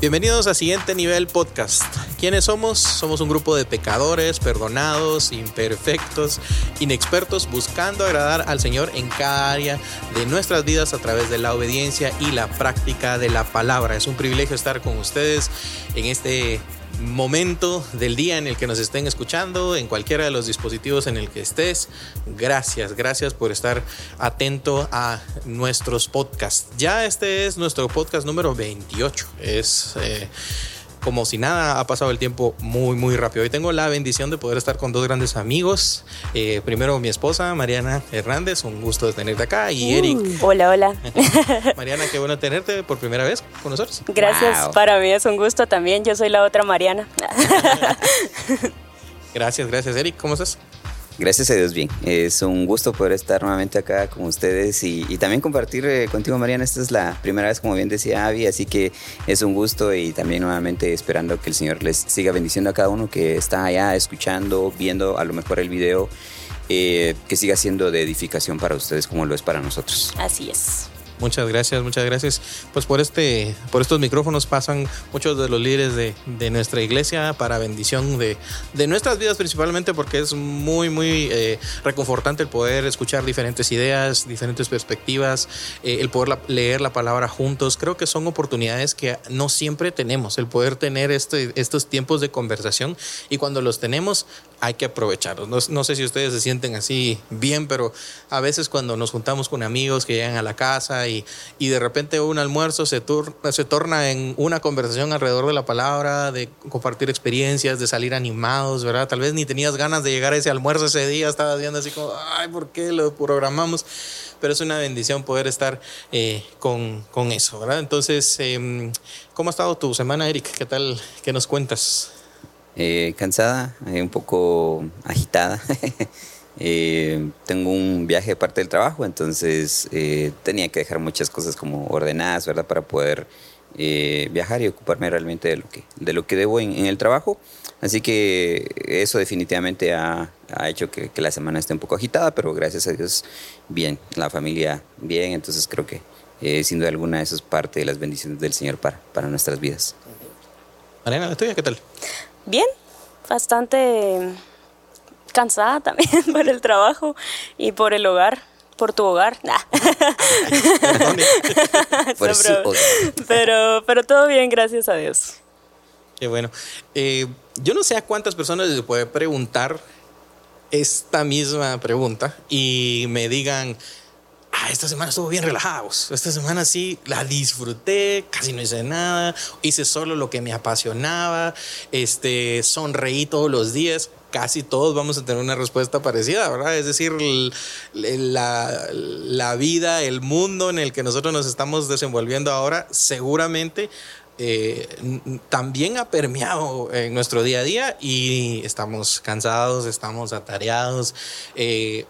Bienvenidos a Siguiente Nivel Podcast. ¿Quiénes somos? Somos un grupo de pecadores, perdonados, imperfectos, inexpertos, buscando agradar al Señor en cada área de nuestras vidas a través de la obediencia y la práctica de la palabra. Es un privilegio estar con ustedes en este momento del día en el que nos estén escuchando, en cualquiera de los dispositivos en el que estés. Gracias, gracias por estar atento a nuestros podcasts. Ya este es nuestro podcast número 28. Es... Eh, como si nada, ha pasado el tiempo muy, muy rápido. Hoy tengo la bendición de poder estar con dos grandes amigos. Eh, primero mi esposa, Mariana Hernández, un gusto de tenerte acá. Y uh, Eric. Hola, hola. Mariana, qué bueno tenerte por primera vez con nosotros. Gracias, para mí es un gusto también. Yo soy la otra Mariana. gracias, gracias, Eric. ¿Cómo estás? Gracias a Dios, bien. Es un gusto poder estar nuevamente acá con ustedes y, también compartir eh, contigo, Mariana. Esta es la primera vez, como bien decía Avi, así que es un gusto y también nuevamente esperando que el Señor les siga bendiciendo a cada uno que está allá escuchando, viendo a lo mejor el video, eh, que siga siendo de edificación para ustedes como lo es para nosotros. Así es. Muchas gracias, muchas gracias. Pues por este, por estos micrófonos pasan muchos de los líderes de, de nuestra iglesia para bendición de, de, nuestras vidas principalmente porque es muy, muy eh, reconfortante el poder escuchar diferentes ideas, diferentes perspectivas, eh, el poder leer la palabra juntos. Creo que son oportunidades que no siempre tenemos, el poder tener este, estos tiempos de conversación y cuando los tenemos hay que aprovecharlos. No, no, sé si ustedes se sienten así bien, pero a veces cuando nos juntamos con amigos que llegan a la casa y, y de repente un almuerzo se, se torna en una conversación alrededor de la palabra, de compartir experiencias, de salir animados, ¿verdad? Tal vez ni tenías ganas de llegar a ese almuerzo ese día, estabas viendo así como, ay, ¿por qué lo programamos? Pero es una bendición poder estar eh, con, con, eso, ¿verdad? Entonces, eh, ¿cómo ha estado tu semana, Eric? ¿Qué tal? ¿Qué nos cuentas? Eh, cansada, eh, un poco agitada. Eh, tengo un viaje de parte del trabajo, entonces tenía que dejar muchas cosas como ordenadas, ¿verdad? Para poder viajar y ocuparme realmente de lo que, de lo que debo en, el trabajo. Así que eso definitivamente ha, ha hecho que, que, la semana esté un poco agitada, pero gracias a Dios, bien, la familia bien, entonces creo que sin duda alguna eso es parte de las bendiciones del Señor para, para nuestras vidas. Mariana, ¿la tuya qué tal? bien, bastante cansada también por el trabajo y por el hogar, por tu hogar. pero, pero, todo bien, gracias a Dios. Qué bueno. Eh, yo no sé a cuántas personas les puede preguntar esta misma pregunta y me digan, ah, esta semana estuvo bien relajados. Esta semana sí la disfruté, casi no hice nada, hice solo lo que me apasionaba, este, sonreí todos los días. Casi todos vamos a tener una respuesta parecida, ¿verdad? Es decir, la, la vida, el mundo en el que nosotros nos estamos desenvolviendo ahora, seguramente eh, también ha permeado en nuestro día a día y estamos cansados, estamos atareados eh,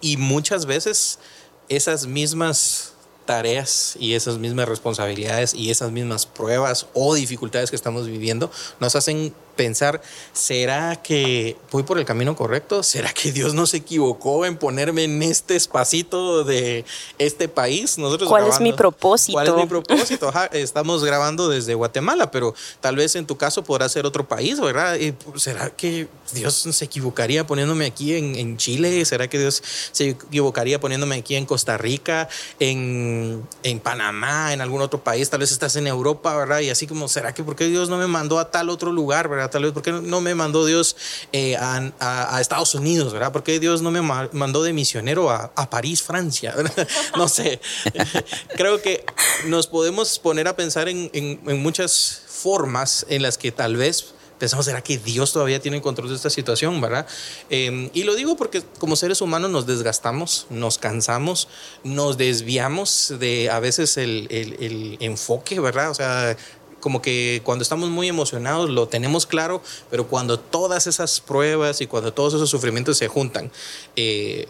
y muchas veces esas mismas tareas y esas mismas responsabilidades y esas mismas pruebas o dificultades que estamos viviendo nos hacen pensar, ¿será que voy por el camino correcto? ¿Será que Dios no se equivocó en ponerme en este espacito de este país? Nosotros ¿Cuál es mi propósito? ¿Cuál es mi propósito? estamos grabando desde Guatemala, pero tal vez en tu caso podrá ser otro país, ¿verdad? ¿Será que Dios se equivocaría poniéndome aquí en, en Chile? ¿Será que Dios se equivocaría poniéndome aquí en Costa Rica, en, en Panamá, en algún otro país? Tal vez estás en Europa, ¿verdad? Y así como, ¿será que por qué Dios no me mandó a tal otro lugar, ¿verdad? Tal vez, ¿por qué no me mandó Dios eh, a, Estados Unidos, ¿verdad? ¿Por qué Dios no me mandó de misionero a, París, Francia? no sé. Creo que nos podemos poner a pensar en, muchas formas en las que tal vez pensamos, ¿será que Dios todavía tiene control de esta situación, verdad? Em, y lo digo porque como seres humanos nos desgastamos, nos cansamos, nos desviamos de a veces el, el enfoque, ¿verdad? O sea, como que cuando estamos muy emocionados lo tenemos claro, pero cuando todas esas pruebas y cuando todos esos sufrimientos se juntan eh,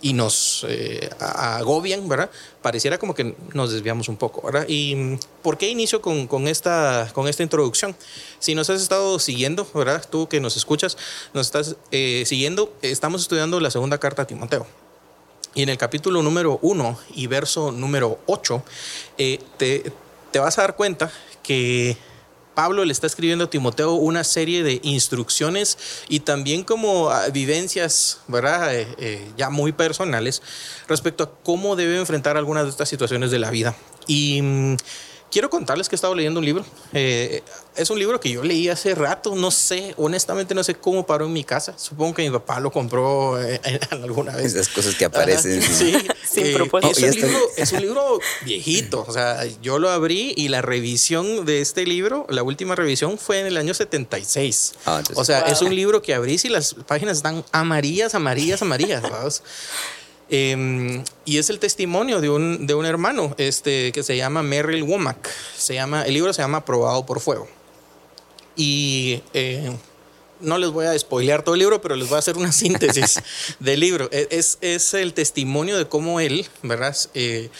y nos eh, agobian, ¿verdad? Pareciera como que nos desviamos un poco, ¿verdad? ¿Y por qué inicio con, con, esta, con esta introducción? Si nos has estado siguiendo, ¿verdad? Tú que nos escuchas, nos estás eh, siguiendo, estamos estudiando la segunda carta a Timoteo. Y en el capítulo número 1 y verso número 8, te, te vas a dar cuenta que Pablo le está escribiendo a Timoteo una serie de instrucciones y también como ah, vivencias, ¿verdad? Eh, eh, ya muy personales respecto a cómo debe enfrentar algunas de estas situaciones de la vida. Y mm, quiero contarles que he estado leyendo un libro. Eh, es un libro que yo leí hace rato, no sé, honestamente no sé cómo paró en mi casa. Supongo que mi papá lo compró eh, alguna vez. Esas cosas que aparecen. sí, Sin eh, propósito. es, un libro, es un libro viejito. O sea, yo lo abrí y la revisión de este libro, la última revisión fue en el año 76. Ah, entonces- o sea, es Wow. un libro que abrís y las páginas están amarillas, amarillas, amarillas. Eh, y es el testimonio de un, de un hermano este, que se llama Merrill Womack. Se llama, el libro se llama Probado por Fuego. Y eh, no les voy a spoilear todo el libro, pero les voy a hacer una síntesis del libro. E- Es, es el testimonio de cómo él, ¿verdad? Eh,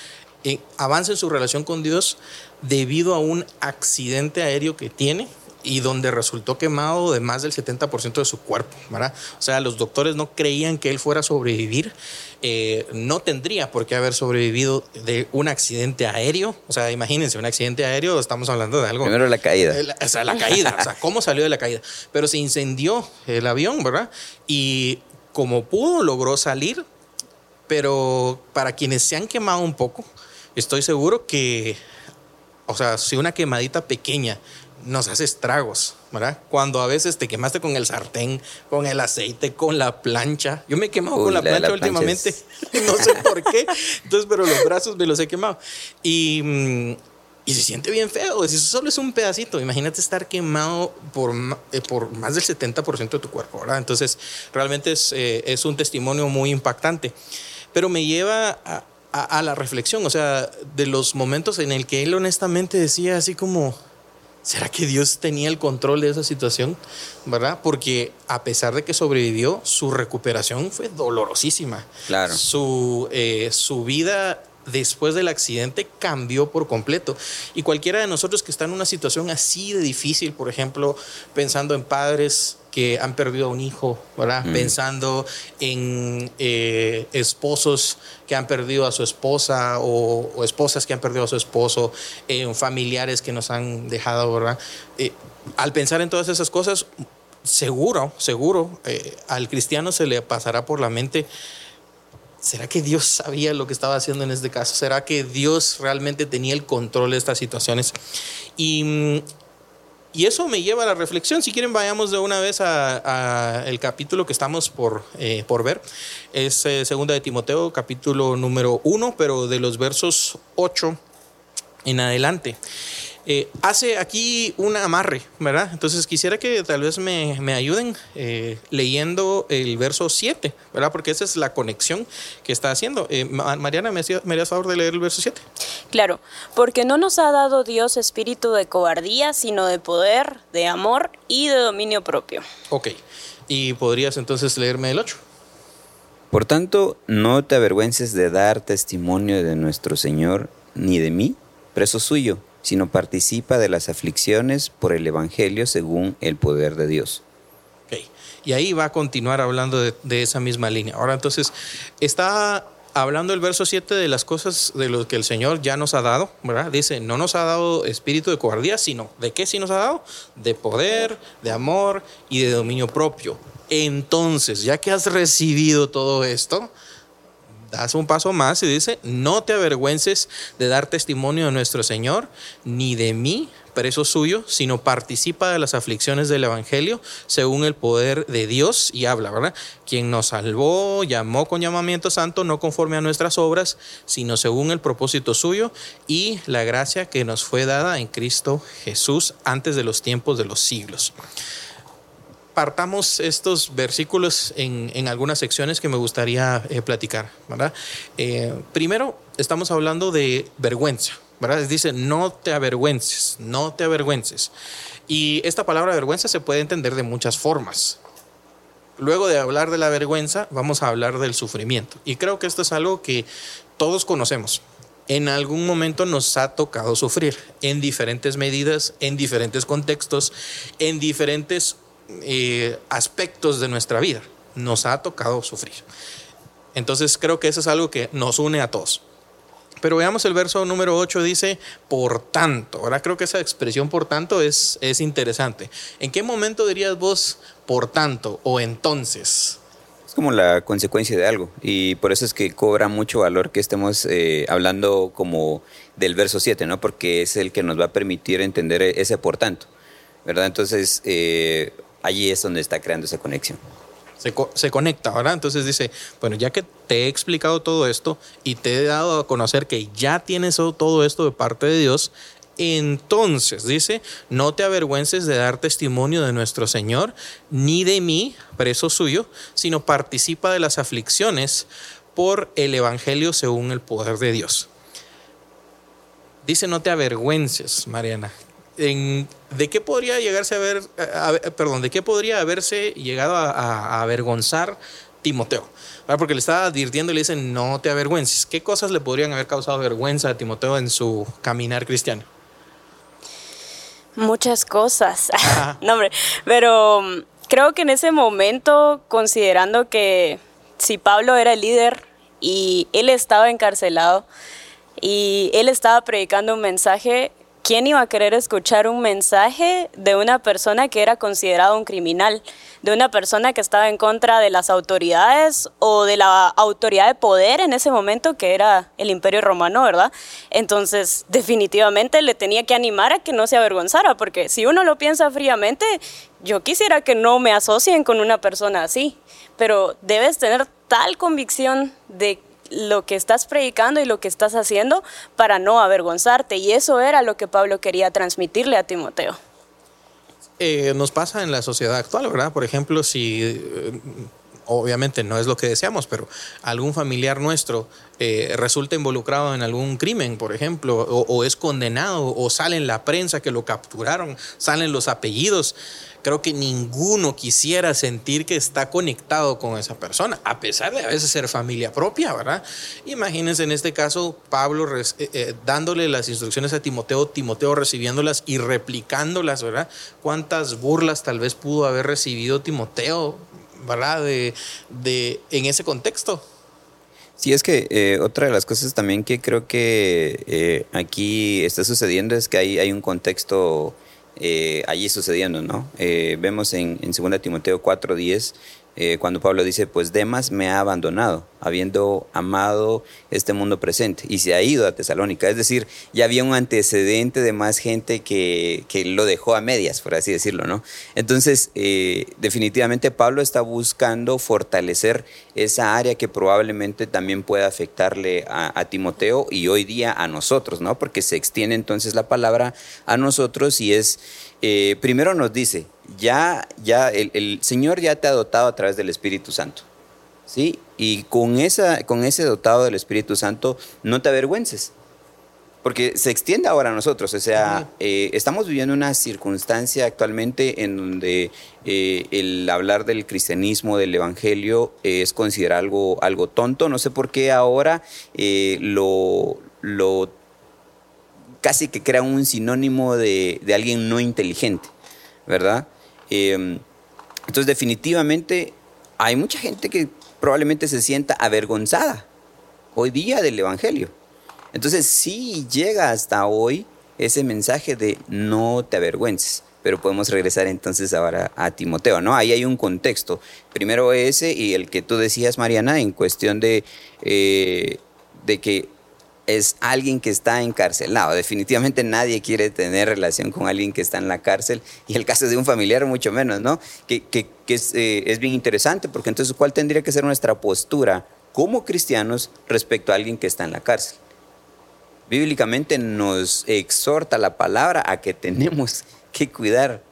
eh, avanza en su relación con Dios debido a un accidente aéreo que tiene y donde resultó quemado de más del 70% de su cuerpo, ¿verdad? O sea, los doctores no creían que él fuera a sobrevivir, eh, no tendría por qué haber sobrevivido de un accidente aéreo, o sea, imagínense, un accidente aéreo, estamos hablando de algo... Primero la caída. El- o sea, la caída, o sea, cómo salió de la caída. Pero se incendió el avión, ¿verdad? Y como pudo, logró salir, pero para quienes se han quemado un poco, estoy seguro que, o sea, si una quemadita pequeña nos hace estragos, ¿verdad? Cuando a veces te quemaste con el sartén, con el aceite, con la plancha. Yo me he quemado Uy, con la, la plancha la plancha últimamente. es- no sé por qué. Entonces, pero los brazos me los he quemado. Y, mm, y se siente bien feo. Si eso solo es un pedacito, imagínate estar quemado por, eh, por más del 70% de tu cuerpo, ¿verdad? Entonces, realmente es, eh, es un testimonio muy impactante. Pero me lleva a, a- a la reflexión, o sea, de los momentos en el que él honestamente decía así como, ¿será que Dios tenía el control de esa situación? ¿Verdad? Porque a pesar de que sobrevivió, su recuperación fue dolorosísima. Claro. Su, eh, su vida después del accidente cambió por completo. Y cualquiera de nosotros que está en una situación así de difícil, por ejemplo, pensando en padres que han perdido a un hijo, ¿verdad? Mm. Pensando en eh, esposos que han perdido a su esposa o, o esposas que han perdido a su esposo, en familiares que nos han dejado, ¿verdad? Eh, al pensar en todas esas cosas, seguro, seguro, eh, al cristiano se le pasará por la mente, ¿será que Dios sabía lo que estaba haciendo en este caso? ¿Será que Dios realmente tenía el control de estas situaciones? Y, mm, y eso me lleva a la reflexión. Si quieren, vayamos de una vez a, a el capítulo que estamos por, eh, por ver. Es eh, segunda de Timoteo, capítulo número uno, pero de los versos 8 en adelante. Eh, hace aquí un amarre, ¿verdad? Entonces quisiera que tal vez me, me ayuden eh, leyendo el verso 7, ¿verdad? Porque esa es la conexión que está haciendo. Eh, Ma- Mariana, ¿me hacía- me harías favor de leer el verso 7? Claro, porque no nos ha dado Dios espíritu de cobardía, sino de poder, de amor y de dominio propio. Ok. Y podrías entonces leerme el 8. Por tanto, no te avergüences de dar testimonio de nuestro Señor, ni de mí, preso suyo, sino participa de las aflicciones por el Evangelio según el poder de Dios. Ok. Y ahí va a continuar hablando de, de esa misma línea. Ahora entonces, está hablando el verso 7 de las cosas de lo que el Señor ya nos ha dado, ¿verdad? Dice, no nos ha dado espíritu de cobardía, sino, ¿de qué sí nos ha dado? De poder, de amor y de dominio propio. Entonces, ya que has recibido todo esto, das un paso más y dice, no te avergüences de dar testimonio de nuestro Señor, ni de mí, preso suyo, sino participa de las aflicciones del Evangelio según el poder de Dios y habla, ¿verdad? Quien nos salvó, llamó con llamamiento santo, no conforme a nuestras obras, sino según el propósito suyo y la gracia que nos fue dada en Cristo Jesús antes de los tiempos de los siglos partamos estos versículos en, en algunas secciones que me gustaría eh, platicar, ¿verdad? Eh, primero, estamos hablando de vergüenza, ¿verdad? Dice, no te avergüences, no te avergüences. Y esta palabra vergüenza se puede entender de muchas formas. Luego de hablar de la vergüenza, vamos a hablar del sufrimiento. Y creo que esto es algo que todos conocemos. En algún momento nos ha tocado sufrir, en diferentes medidas, en diferentes contextos, en diferentes eh, aspectos de nuestra vida. Nos ha tocado sufrir. Entonces creo que eso es algo que nos une a todos. Pero veamos el verso número 8, dice, por tanto. Ahora creo que esa expresión por tanto es, es interesante. ¿En qué momento dirías vos por tanto o entonces? Es como la consecuencia de algo y por eso es que cobra mucho valor que estemos eh, hablando como del verso 7, ¿no? Porque es el que nos va a permitir entender ese por tanto, ¿verdad? Entonces, eh, allí es donde está creando esa conexión se, conecta, ¿verdad? Entonces dice, bueno, ya que te he explicado todo esto y te he dado a conocer que ya tienes todo esto de parte de Dios, entonces, dice, no te avergüences de dar testimonio de nuestro Señor, ni de mí, preso suyo, sino participa de las aflicciones por el Evangelio según el poder de Dios. Dice, no te avergüences, Mariana. ¿De qué podría llegarse a ver, perdón, de qué podría haberse llegado a, avergonzar Timoteo? Porque le estaba advirtiendo y le dicen, no te avergüences. ¿Qué cosas le podrían haber causado vergüenza a Timoteo en su caminar cristiano? Muchas cosas. no, hombre, pero mm, creo que en ese momento, considerando que si Pablo era el líder y él estaba encarcelado y él estaba predicando un mensaje, ¿quién iba a querer escuchar un mensaje de una persona que era considerado un criminal, de una persona que estaba en contra de las autoridades o de la autoridad de poder en ese momento que era el imperio romano, ¿verdad? Entonces, definitivamente le tenía que animar a que no se avergonzara, porque si uno lo piensa fríamente, yo quisiera que no me asocien con una persona así, pero debes tener tal convicción de lo que estás predicando y lo que estás haciendo para no avergonzarte. Y eso era lo que Pablo quería transmitirle a Timoteo. Eh, nos pasa en la sociedad actual, ¿verdad? Por ejemplo, si... Obviamente no es lo que deseamos, pero algún familiar nuestro eh, resulta involucrado en algún crimen, por ejemplo, o, o, es condenado, o sale en la prensa que lo capturaron, salen los apellidos creo que ninguno quisiera sentir que está conectado con esa persona, a pesar de a veces ser familia propia, ¿verdad? Imagínense en este caso Pablo eh, eh, dándole las instrucciones a Timoteo, Timoteo recibiéndolas y replicándolas, ¿verdad? ¿Cuántas burlas tal vez pudo haber recibido Timoteo, ¿verdad? De, de en ese contexto. Sí, es que eh, otra de las cosas también que creo que aquí está sucediendo es que hay, hay un contexto eh, allí sucediendo, ¿no? Eh, vemos en, en 2 Timoteo 4:10 eh, cuando Pablo dice, pues Demas me ha abandonado, habiendo amado este mundo presente, y se ha ido a Tesalónica. Es decir, ya había un antecedente de más gente que, que lo dejó a medias, por así decirlo, ¿no? Entonces, eh, definitivamente Pablo está buscando fortalecer esa área que probablemente también pueda afectarle a, Timoteo y hoy día a nosotros, ¿no? Porque se extiende entonces la palabra a nosotros y es eh, primero nos dice, ya, ya el, Señor ya te ha dotado a través del Espíritu Santo. ¿sí? Y con, esa, con ese dotado del Espíritu Santo, no te avergüences. Porque se extiende ahora a nosotros, o sea, eh, estamos viviendo una circunstancia actualmente en donde eh, el hablar del cristianismo, del evangelio, es considerado algo, algo tonto. No sé por qué ahora lo, lo casi que crea un sinónimo de, alguien no inteligente, ¿verdad? Em, entonces definitivamente hay mucha gente que probablemente se sienta avergonzada hoy día del Evangelio. Entonces sí llega hasta hoy ese mensaje de no te avergüences. Pero podemos regresar entonces ahora a Timoteo, ¿no? Ahí hay un contexto. Primero ese y el que tú decías, Mariana, en cuestión de, eh, de que es alguien que está encarcelado. Definitivamente nadie quiere tener relación con alguien que está en la cárcel y el caso de un familiar mucho menos, ¿no? Que, eh, es, bien interesante porque entonces ¿cuál tendría que ser nuestra postura como cristianos respecto a alguien que está en la cárcel? Bíblicamente nos exhorta la palabra a que tenemos que cuidar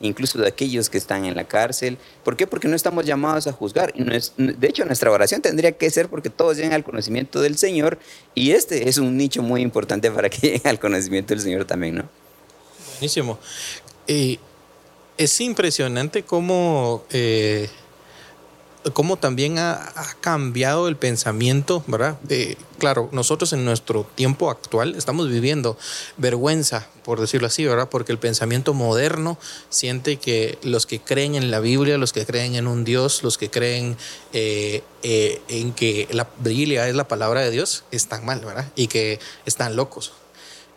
incluso de aquellos que están en la cárcel. ¿Por qué? Porque no estamos llamados a juzgar. De hecho, nuestra oración tendría que ser porque todos lleguen al conocimiento del Señor y este es un nicho muy importante para que lleguen al conocimiento del Señor también, ¿no? Buenísimo. es impresionante cómo... Eh, cómo también ha, cambiado el pensamiento, ¿verdad? claro, nosotros en nuestro tiempo actual estamos viviendo vergüenza, por decirlo así, ¿verdad? Porque el pensamiento moderno siente que los que creen en la Biblia, los que creen en un Dios, los que creen eh, eh, en que la Biblia es la palabra de Dios, están mal, ¿verdad? Y que están locos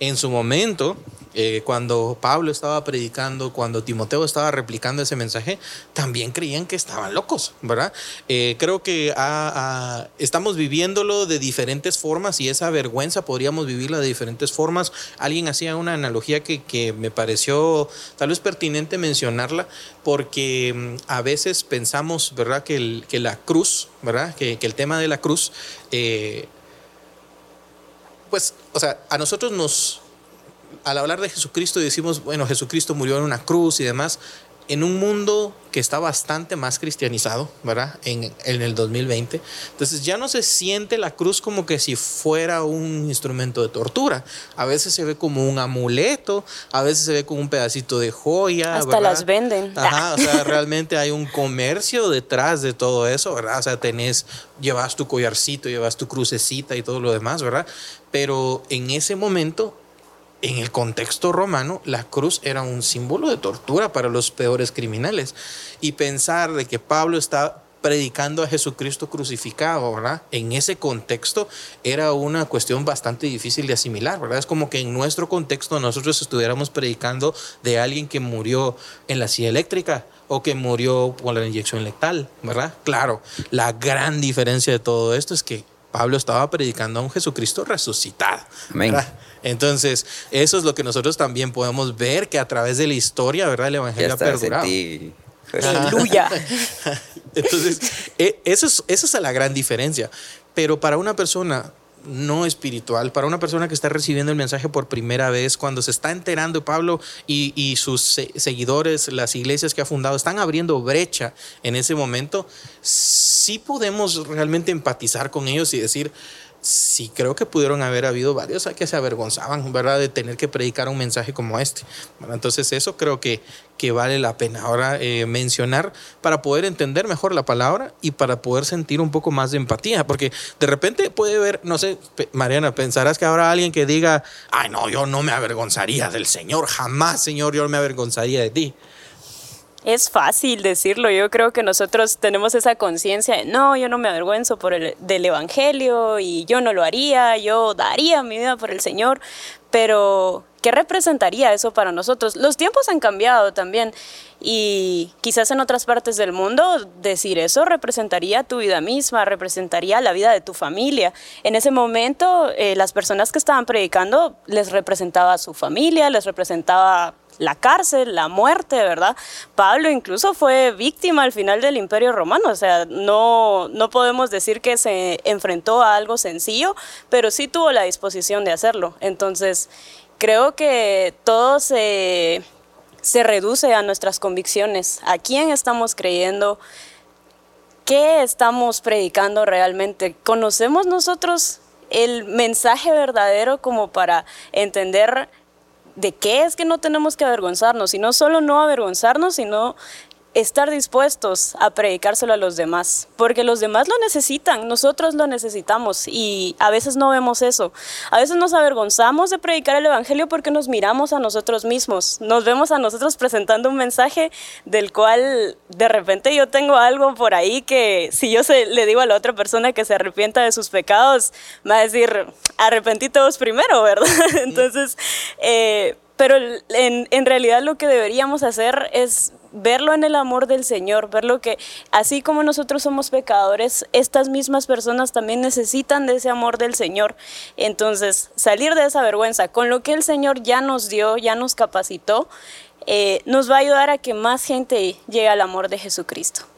en su momento, eh, cuando Pablo estaba predicando, cuando Timoteo estaba replicando ese mensaje, también creían que estaban locos, ¿verdad? Eh, creo que estamos viviéndolo de diferentes formas y esa vergüenza podríamos vivirla de diferentes formas. Alguien hacía una analogía que, me pareció tal vez pertinente mencionarla porque mm, a veces pensamos, ¿verdad? Que, que la cruz, ¿verdad? Que, el tema de la cruz... Eh, pues, o sea, a nosotros nos, al hablar de Jesucristo decimos, bueno, Jesucristo murió en una cruz y demás, en un mundo que está bastante más cristianizado, ¿verdad? En, en, el 2020. Entonces ya no se siente la cruz como que si fuera un instrumento de tortura. A veces se ve como un amuleto, a veces se ve como un pedacito de joya. Hasta las venden. Ajá, o sea, realmente hay un comercio detrás de todo eso, ¿verdad? O sea, tenés, llevas tu collarcito, llevas tu crucecita y todo lo demás, ¿verdad? Pero en ese momento en el contexto romano, la cruz era un símbolo de tortura para los peores criminales. Y pensar de que Pablo está predicando a Jesucristo crucificado, ¿verdad? En ese contexto era una cuestión bastante difícil de asimilar, ¿verdad? Es como que en nuestro contexto nosotros estuviéramos predicando de alguien que murió en la silla eléctrica o que murió por la inyección letal, ¿verdad? Claro, la gran diferencia de todo esto es que Pablo estaba predicando a un Jesucristo resucitado. Amén. Entonces, eso es lo que nosotros también podemos ver que a través de la historia, ¿verdad? El Evangelio ha perdurado. Aleluya. Entonces, e, eso es, esa es la gran diferencia. Pero para una persona no espiritual, para una persona que está recibiendo el mensaje por primera vez, cuando se está enterando Pablo y, y, sus seguidores, las iglesias que ha fundado, están abriendo brecha en ese momento, sí podemos realmente empatizar con ellos y decir, sí creo que pudieron haber habido varios que se avergonzaban, ¿verdad?, de tener que predicar un mensaje como este. Entonces eso creo que, que vale la pena ahora eh, mencionar para poder entender mejor la palabra y para poder sentir un poco más de empatía, porque de repente puede haber, no sé, Mariana, pensarás que habrá alguien que diga, ay no, yo no me avergonzaría del Señor, jamás Señor, yo no me avergonzaría de ti. Es fácil decirlo, yo creo que nosotros tenemos esa conciencia de, no, yo no me avergüenzo por el, del Evangelio y yo no lo haría, yo daría mi vida por el Señor, pero ¿qué representaría eso para nosotros? Los tiempos han cambiado también y quizás en otras partes del mundo decir eso representaría tu vida misma, representaría la vida de tu familia. En ese momento eh, las personas que estaban predicando les representaba su familia, les representaba la cárcel, la muerte, ¿verdad? Pablo incluso fue víctima al final del Imperio Romano, o sea, no, no podemos decir que se enfrentó a algo sencillo, pero sí tuvo la disposición de hacerlo. Entonces, creo que todo se, se reduce a nuestras convicciones, a quién estamos creyendo, qué estamos predicando realmente. ¿Conocemos nosotros el mensaje verdadero como para entender de qué es que no tenemos que avergonzarnos, y no solo no avergonzarnos, sino estar dispuestos a predicárselo a los demás, porque los demás lo necesitan, nosotros lo necesitamos y a veces no vemos eso. A veces nos avergonzamos de predicar el Evangelio porque nos miramos a nosotros mismos, nos vemos a nosotros presentando un mensaje del cual de repente yo tengo algo por ahí que si yo se, le digo a la otra persona que se arrepienta de sus pecados, va a decir, arrepentí todos primero, ¿verdad? Entonces, eh, pero en, en realidad lo que deberíamos hacer es verlo en el amor del Señor, verlo que así como nosotros somos pecadores, estas mismas personas también necesitan de ese amor del Señor. Entonces, salir de esa vergüenza con lo que el Señor ya nos dio, ya nos capacitó, eh, nos va a ayudar a que más gente llegue al amor de Jesucristo.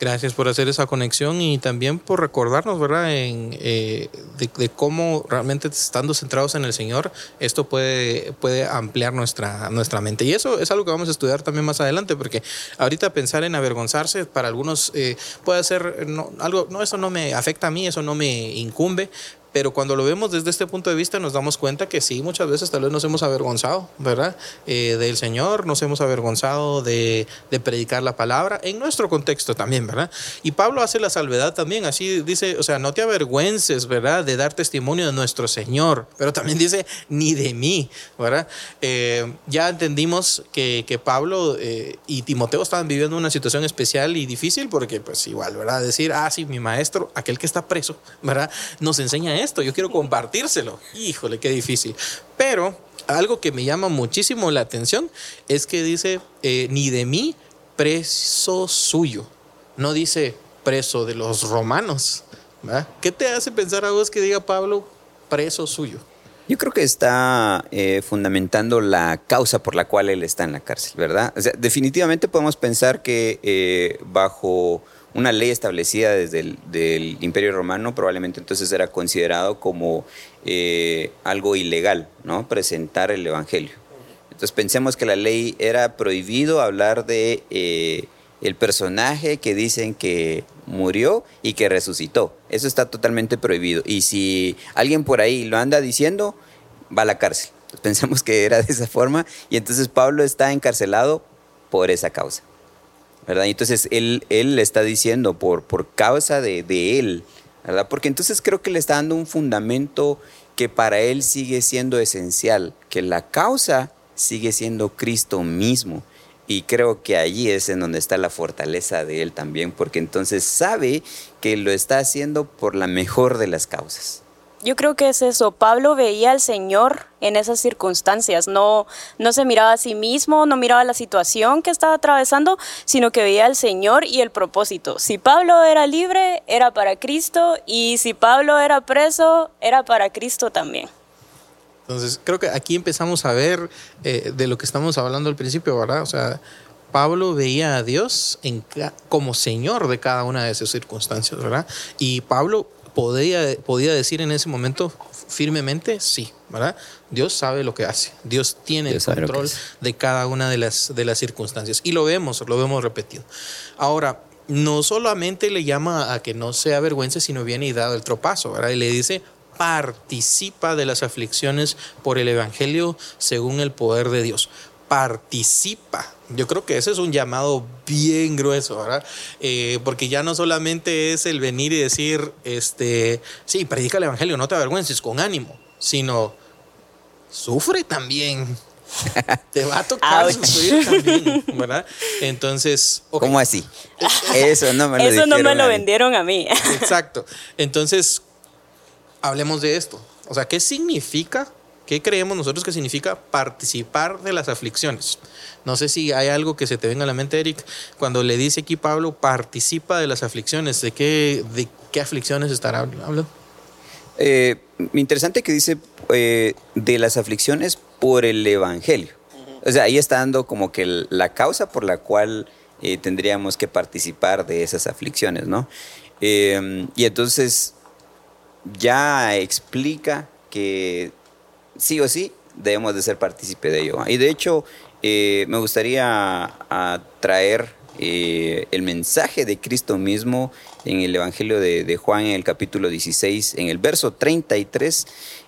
Gracias por hacer esa conexión y también por recordarnos, ¿verdad?, eh, de, cómo realmente estando centrados en el Señor, esto puede, puede ampliar nuestra, nuestra mente. Y eso es algo que vamos a estudiar también más adelante, porque ahorita pensar en avergonzarse para algunos eh, puede ser no, algo, no, eso no me afecta a mí, eso no me incumbe, pero cuando lo vemos desde este punto de vista nos damos cuenta que sí, muchas veces tal vez nos hemos avergonzado, ¿verdad? Eh, del Señor, nos hemos avergonzado de, de, predicar la palabra, en nuestro contexto también, ¿verdad? Y Pablo hace la salvedad también, así dice, o sea, no te avergüences, ¿verdad? De dar testimonio de nuestro Señor, pero también dice, ni de mí, ¿verdad? Eh, ya entendimos que, que Pablo eh, y Timoteo estaban viviendo una situación especial y difícil porque pues igual, ¿verdad? Decir, ah, sí, mi maestro, aquel que está preso, ¿verdad? Nos enseña esto, yo quiero compartírselo. Híjole, qué difícil. Pero algo que me llama muchísimo la atención es que dice, eh, ni de mí, preso suyo. No dice preso de los romanos. ¿verdad? ¿Qué te hace pensar a vos que diga Pablo preso suyo? Yo creo que está eh, fundamentando la causa por la cual él está en la cárcel, ¿verdad? O sea, definitivamente podemos pensar que eh, bajo una ley establecida desde el del Imperio Romano, probablemente entonces era considerado como eh, algo ilegal, ¿no? Presentar el Evangelio. Entonces pensemos que la ley era prohibido hablar de eh, el personaje que dicen que murió y que resucitó. Eso está totalmente prohibido. Y si alguien por ahí lo anda diciendo, va a la cárcel. Pensemos que era de esa forma y entonces Pablo está encarcelado por esa causa. ¿Verdad? entonces él, él le está diciendo por, por causa de, de, él, ¿verdad? Porque entonces creo que le está dando un fundamento que para él sigue siendo esencial, que la causa sigue siendo Cristo mismo. Y creo que allí es en donde está la fortaleza de él también, porque entonces sabe que lo está haciendo por la mejor de las causas. Yo creo que es eso. Pablo veía al Señor en esas circunstancias. No, no se miraba a sí mismo, no miraba la situación que estaba atravesando, sino que veía al Señor y el propósito. Si Pablo era libre, era para Cristo, y si Pablo era preso, era para Cristo también. Entonces, creo que aquí empezamos a ver eh, de lo que estamos hablando al principio, ¿verdad? O sea, Pablo veía a Dios en, como Señor de cada una de esas circunstancias, ¿verdad? Y Pablo podía, podía decir en ese momento firmemente, sí, ¿verdad? Dios sabe lo que hace, Dios tiene el control de cada una de las, de las circunstancias. Y lo vemos, lo vemos repetido. Ahora, no solamente le llama a que no sea avergüence, sino viene y da el tropazo, ¿verdad? Y le dice, participa de las aflicciones por el Evangelio según el poder de Dios participa. Yo creo que ese es un llamado bien grueso, ¿verdad? Eh, porque ya no solamente es el venir y decir, este, sí, predica el Evangelio, no te avergüences, con ánimo, sino sufre también. Te va a tocar sufrir también, ¿verdad? Entonces. ¿Cómo así? Eso no me lo Eso no me lo vendieron a mí. Exacto. Entonces, hablemos de esto. O sea, ¿qué significa ¿Qué creemos nosotros que significa participar de las aflicciones? No sé si hay algo que se te venga a la mente, Eric, cuando le dice aquí Pablo, participa de las aflicciones. ¿De qué, de qué aflicciones estará hablando? Eh, interesante que dice eh, de las aflicciones por el Evangelio. O sea, ahí está dando como que la causa por la cual eh, tendríamos que participar de esas aflicciones, ¿no? Y entonces ya explica que sí o sí debemos de ser partícipe de ello. Y de hecho, eh, me gustaría traer eh, el mensaje de Cristo mismo en el Evangelio de, Juan, en el capítulo 16, en el verso 33.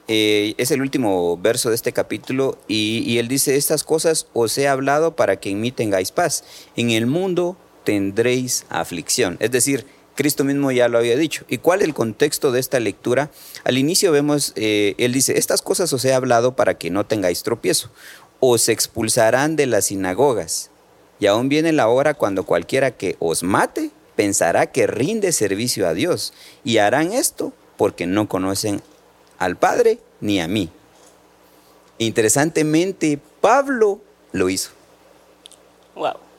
Eh, es el último verso de este capítulo y, y él dice, estas cosas os he hablado para que en mí tengáis paz. En el mundo tendréis aflicción. Es decir, Cristo mismo ya lo había dicho. ¿Y cuál es el contexto de esta lectura? Al inicio vemos, eh, él dice, estas cosas os he hablado para que no tengáis tropiezo. Os expulsarán de las sinagogas. Y aún viene la hora cuando cualquiera que os mate pensará que rinde servicio a Dios. Y harán esto porque no conocen al Padre ni a mí. Interesantemente, Pablo lo hizo. Wow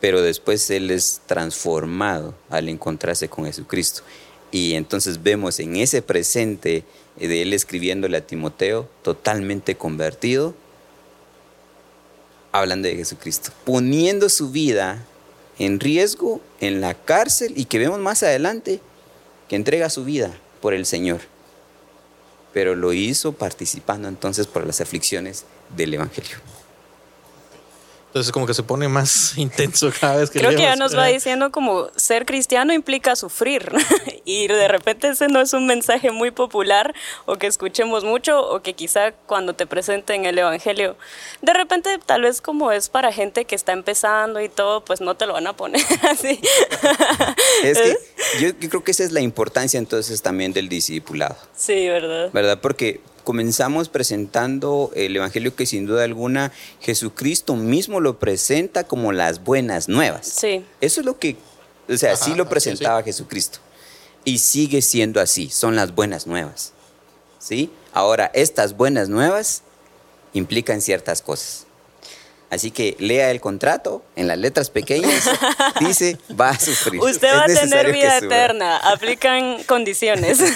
pero después Él es transformado al encontrarse con Jesucristo. Y entonces vemos en ese presente de Él escribiéndole a Timoteo, totalmente convertido, hablando de Jesucristo, poniendo su vida en riesgo en la cárcel y que vemos más adelante que entrega su vida por el Señor. Pero lo hizo participando entonces por las aflicciones del Evangelio. Entonces como que se pone más intenso cada vez que Creo que ya nos va diciendo como ser cristiano implica sufrir y de repente ese no es un mensaje muy popular o que escuchemos mucho o que quizá cuando te presenten el Evangelio, de repente tal vez como es para gente que está empezando y todo, pues no te lo van a poner así. Es que yo, creo que esa es la importancia entonces también del discipulado. Sí, ¿verdad? ¿Verdad? Porque comenzamos presentando el Evangelio que sin duda alguna Jesucristo mismo lo presenta como las buenas nuevas. Sí. Eso es lo que, o sea, sí lo presentaba Jesucristo. Y sigue siendo así, son las buenas nuevas. ¿Sí? Ahora, estas buenas nuevas implican ciertas cosas. Así que lea el contrato en las letras pequeñas, dice va a sufrir. Usted va a tener vida eterna, aplican condiciones.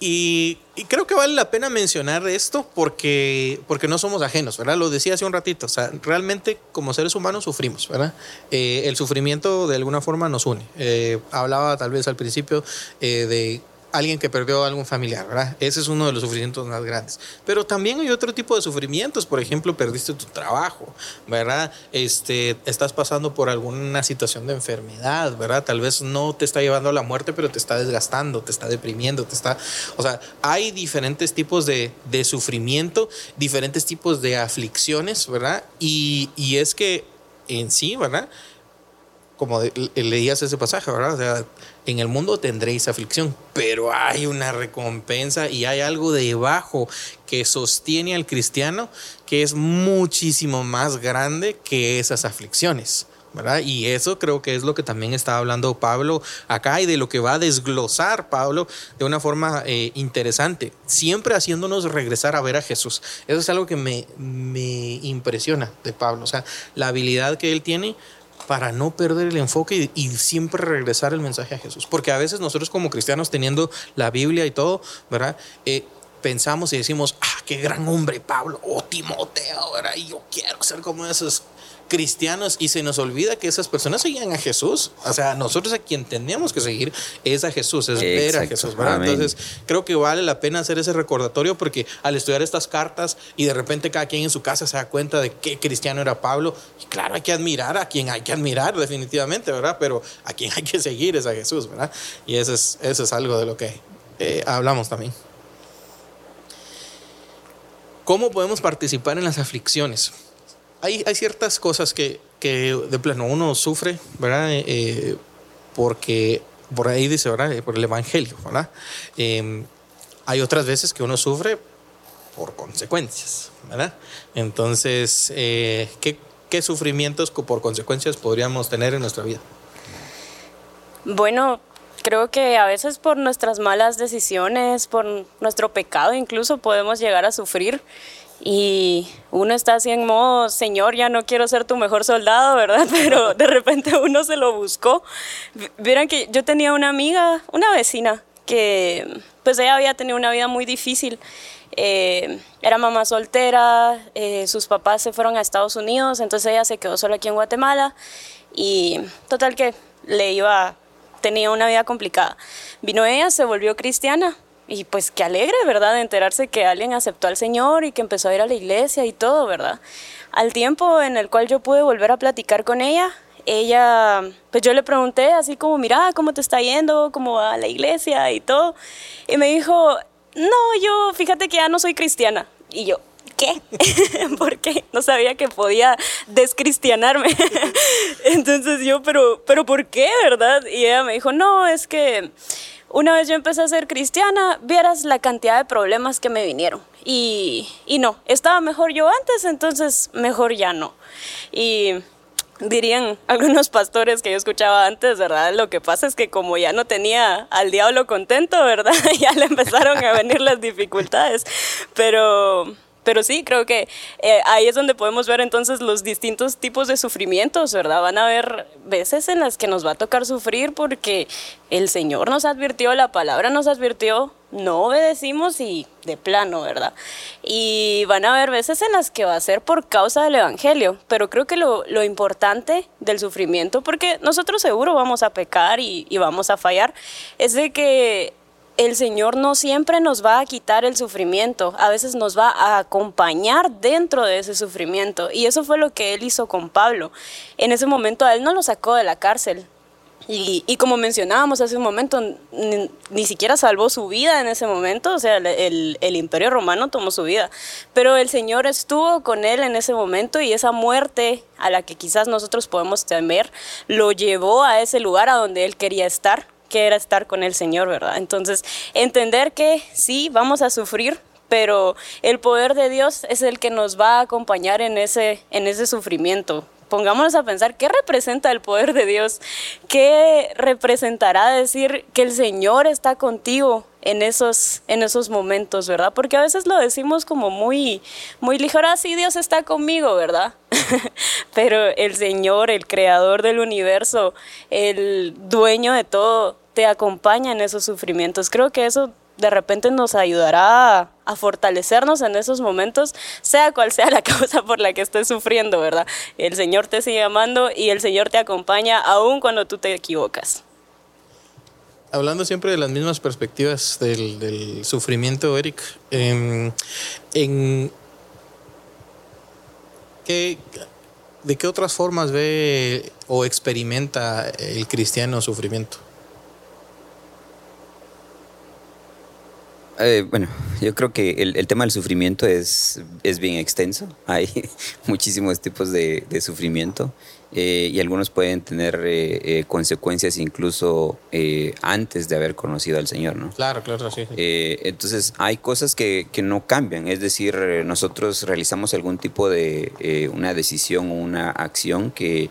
Y, creo que vale la pena mencionar esto porque, porque no somos ajenos, ¿verdad? Lo decía hace un ratito, o sea, realmente como seres humanos sufrimos, ¿verdad? Eh, el sufrimiento de alguna forma nos une. Eh, hablaba tal vez al principio eh, de alguien que perdió a algún familiar, ¿verdad? Ese es uno de los sufrimientos más grandes. Pero también hay otro tipo de sufrimientos, por ejemplo, perdiste tu trabajo, ¿verdad? Este, estás pasando por alguna situación de enfermedad, ¿verdad? Tal vez no te está llevando a la muerte, pero te está desgastando, te está deprimiendo, te está... O sea, hay diferentes tipos de, de sufrimiento, diferentes tipos de aflicciones, ¿verdad? Y, y es que en sí, ¿verdad? como leías ese pasaje, ¿verdad? O sea, en el mundo tendréis aflicción, pero hay una recompensa y hay algo debajo que sostiene al cristiano que es muchísimo más grande que esas aflicciones. ¿verdad? Y eso creo que es lo que también está hablando Pablo acá y de lo que va a desglosar Pablo de una forma eh, interesante, siempre haciéndonos regresar a ver a Jesús. Eso es algo que me, me impresiona de Pablo, o sea, la habilidad que él tiene para no perder el enfoque y, siempre regresar el mensaje a Jesús. Porque a veces nosotros como cristianos teniendo la Biblia y todo, ¿verdad? Eh, pensamos y decimos, ah, qué gran hombre Pablo, o Timoteo, ¿verdad? Y yo quiero ser como esos cristianos y se nos olvida que esas personas seguían a Jesús. O sea, nosotros a quien tenemos que seguir es a Jesús, es ver a Jesús. Entonces, creo que vale la pena hacer ese recordatorio porque al estudiar estas cartas y de repente cada quien en su casa se da cuenta de qué cristiano era Pablo, y claro, hay que admirar a quien hay que admirar definitivamente, ¿verdad? Pero a quien hay que seguir es a Jesús, ¿verdad? Y eso es, eso es algo de lo que eh, hablamos también. ¿Cómo podemos participar en las aflicciones? Hay, ciertas cosas que, de plano uno sufre, ¿verdad? Eh, eh, porque por ahí dice, ¿verdad? Eh, por el Evangelio, ¿verdad? Em, hay otras veces que uno sufre por consecuencias, ¿verdad? Entonces, ¿qué, ¿qué sufrimientos por consecuencias podríamos tener en nuestra vida? Bueno, creo que a veces por nuestras malas decisiones, por nuestro pecado incluso podemos llegar a sufrir y uno está así en modo, Señor, ya no quiero ser tu mejor soldado, ¿verdad? Pero de repente uno se lo buscó. Vieron que yo tenía una amiga, una vecina, que pues ella había tenido una vida muy difícil. Eh, era mamá soltera, eh, sus papás se fueron a Estados Unidos, entonces ella se quedó sola aquí en Guatemala y total que le iba, tenía una vida complicada. Vino ella, se volvió cristiana y pues qué alegre, ¿verdad? De enterarse que alguien aceptó al Señor y que empezó a ir a la iglesia y todo, ¿verdad? Al tiempo en el cual yo pude volver a platicar con ella, ella, pues yo le pregunté así como, mira, ¿cómo te está yendo? ¿Cómo va la iglesia y todo? Y me dijo, no, yo fíjate que ya no soy cristiana. Y yo, ¿qué? Porque no sabía que podía descristianarme. Entonces yo, pero, pero ¿por qué, verdad? Y ella me dijo, no, es que una vez yo empecé a ser cristiana, vieras la cantidad de problemas que me vinieron. Y, y no, estaba mejor yo antes, entonces mejor ya no. Y dirían algunos pastores que yo escuchaba antes, ¿verdad? Lo que pasa es que como ya no tenía al diablo contento, ¿verdad? ya le empezaron a venir las dificultades. Pero pero sí, creo que eh, ahí es donde podemos ver entonces los distintos tipos de sufrimientos, ¿verdad? Van a haber veces en las que nos va a tocar sufrir porque el Señor nos advirtió, la palabra nos advirtió, no obedecimos y de plano, ¿verdad? Y van a haber veces en las que va a ser por causa del Evangelio, pero creo que lo, lo importante del sufrimiento, porque nosotros seguro vamos a pecar y, y vamos a fallar, es de que el Señor no siempre nos va a quitar el sufrimiento, a veces nos va a acompañar dentro de ese sufrimiento. Y eso fue lo que Él hizo con Pablo. En ese momento a Él no lo sacó de la cárcel, Y, como mencionábamos hace un momento, ni, siquiera salvó su vida en ese momento, o sea, el, el, imperio romano tomó su vida, pero el Señor estuvo con él en ese momento y esa muerte a la que quizás nosotros podemos temer, lo llevó a ese lugar a donde él quería estar, que era estar con el Señor, ¿verdad? Entonces, entender que sí, vamos a sufrir, pero el poder de Dios es el que nos va a acompañar en ese, en ese sufrimiento pongámonos a pensar qué representa el poder de Dios, qué representará decir que el Señor está contigo en esos, en esos momentos, ¿verdad? Porque a veces lo decimos como muy, muy ligero, así ah, Dios está conmigo, ¿verdad? Pero el Señor, el creador del universo, el dueño de todo, te acompaña en esos sufrimientos. Creo que eso de repente nos ayudará a, fortalecernos en esos momentos, sea cual sea la causa por la que estés sufriendo, ¿verdad? El Señor te sigue amando y el Señor te acompaña aún cuando tú te equivocas. Hablando siempre de las mismas perspectivas del, sufrimiento, Eric, em, en, ¿de qué otras formas ve o experimenta el cristiano sufrimiento? Eh, bueno, yo creo que el, tema del sufrimiento es, es bien extenso. Hay muchísimos tipos de, sufrimiento eh, y algunos pueden tener eh, consecuencias incluso antes de haber conocido al Señor, ¿no? Claro, claro, sí. entonces, hay cosas que, que, no cambian. Es decir, nosotros realizamos algún tipo de una decisión o una acción que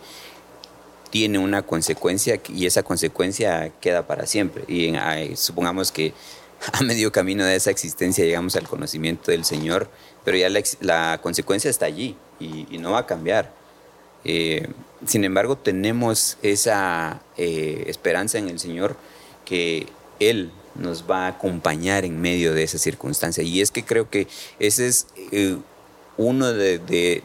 tiene una consecuencia y esa consecuencia queda para siempre. Y supongamos que a medio camino de esa existencia llegamos al conocimiento del Señor, pero ya la, consecuencia está allí y, no va a cambiar. Eh, sin embargo, tenemos esa eh, esperanza en el Señor que Él nos va a acompañar en medio de esa circunstancia. Y es que creo que ese es eh, uno de,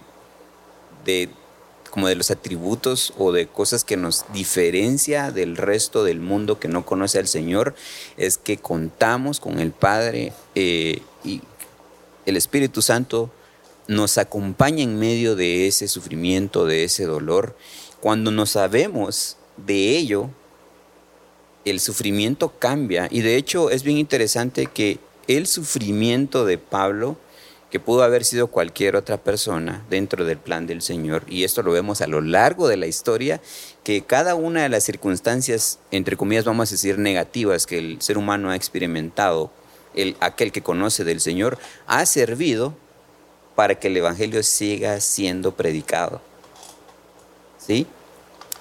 como de los atributos o de cosas que nos diferencia del resto del mundo que no conoce al Señor, es que contamos con el Padre eh, y el Espíritu Santo nos acompaña en medio de ese sufrimiento, de ese dolor. Cuando no sabemos de ello, el sufrimiento cambia. Y de hecho es bien interesante que el sufrimiento de Pablo que pudo haber sido cualquier otra persona dentro del plan del Señor. Y esto lo vemos a lo largo de la historia, que cada una de las circunstancias, entre comillas, vamos a decir, negativas que el ser humano ha experimentado, el, aquel que conoce del Señor, ha servido para que el Evangelio siga siendo predicado. ¿Sí?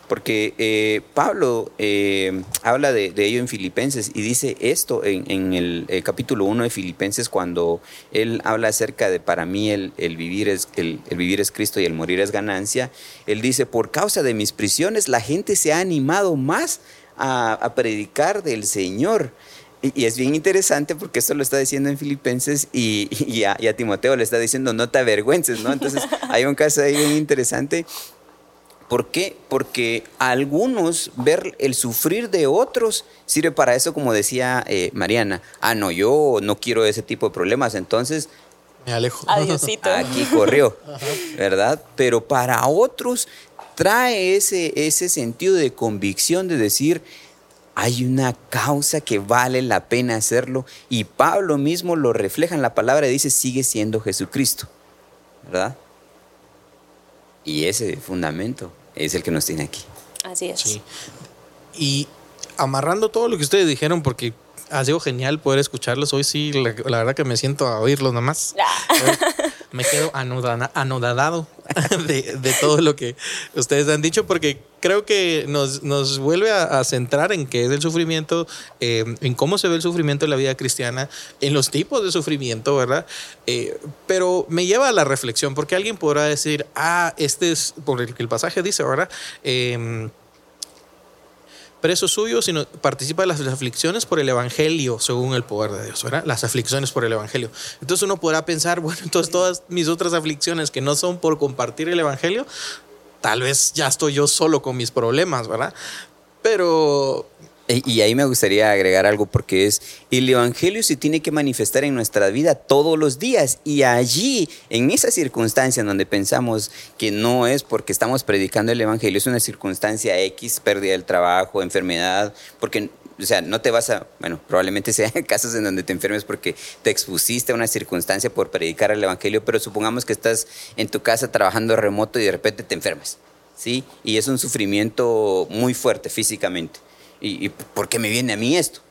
Porque eh, Pablo eh, habla de, ello en Filipenses y dice esto en, el, capítulo 1 de Filipenses cuando él habla acerca de para mí el, vivir es, el, vivir es Cristo y el morir es ganancia. Él dice, por causa de mis prisiones la gente se ha animado más a, predicar del Señor. Y, es bien interesante porque esto lo está diciendo en Filipenses y, a, y, a, Timoteo le está diciendo no te avergüences, ¿no? Entonces hay un caso ahí bien interesante ¿Por qué? Porque a algunos ver el sufrir de otros sirve para eso, como decía eh, Mariana. Ah, no, yo no quiero ese tipo de problemas, entonces... Me alejo. Adiosito. Aquí corrió, ¿verdad? Pero para otros trae ese, ese sentido de convicción de decir, hay una causa que vale la pena hacerlo. Y Pablo mismo lo refleja en la palabra y dice, sigue siendo Jesucristo, ¿verdad? Y ese fundamento es el que nos tiene aquí. Así es. Sí. Y amarrando todo lo que ustedes dijeron, porque ha sido genial poder escucharlos. Hoy sí, la, verdad que me siento a oírlos nomás. me quedo anodadado de, todo lo que ustedes han dicho, porque creo que nos, nos vuelve a, centrar en qué es el sufrimiento, eh, en cómo se ve el sufrimiento en la vida cristiana, en los tipos de sufrimiento, ¿verdad? Eh, pero me lleva a la reflexión, porque alguien podrá decir, ah, este es, por el que el pasaje dice, ¿verdad? Eh, preso suyo, sino participa de las aflicciones por el Evangelio, según el poder de Dios, ¿verdad? Las aflicciones por el Evangelio. Entonces uno podrá pensar, bueno, entonces todas mis otras aflicciones que no son por compartir el Evangelio, tal vez ya estoy yo solo con mis problemas, ¿verdad? Pero Y ahí me gustaría agregar algo porque es, el Evangelio se tiene que manifestar en nuestra vida todos los días y allí, en esa circunstancia en donde pensamos que no es porque estamos predicando el Evangelio, es una circunstancia X, pérdida del trabajo, enfermedad, porque o sea, no te vas a, bueno, probablemente sean casos en donde te enfermes porque te expusiste a una circunstancia por predicar el Evangelio, pero supongamos que estás en tu casa trabajando remoto y de repente te enfermas, ¿sí? Y es un sufrimiento muy fuerte físicamente. ¿Y, y por qué me viene a mí esto?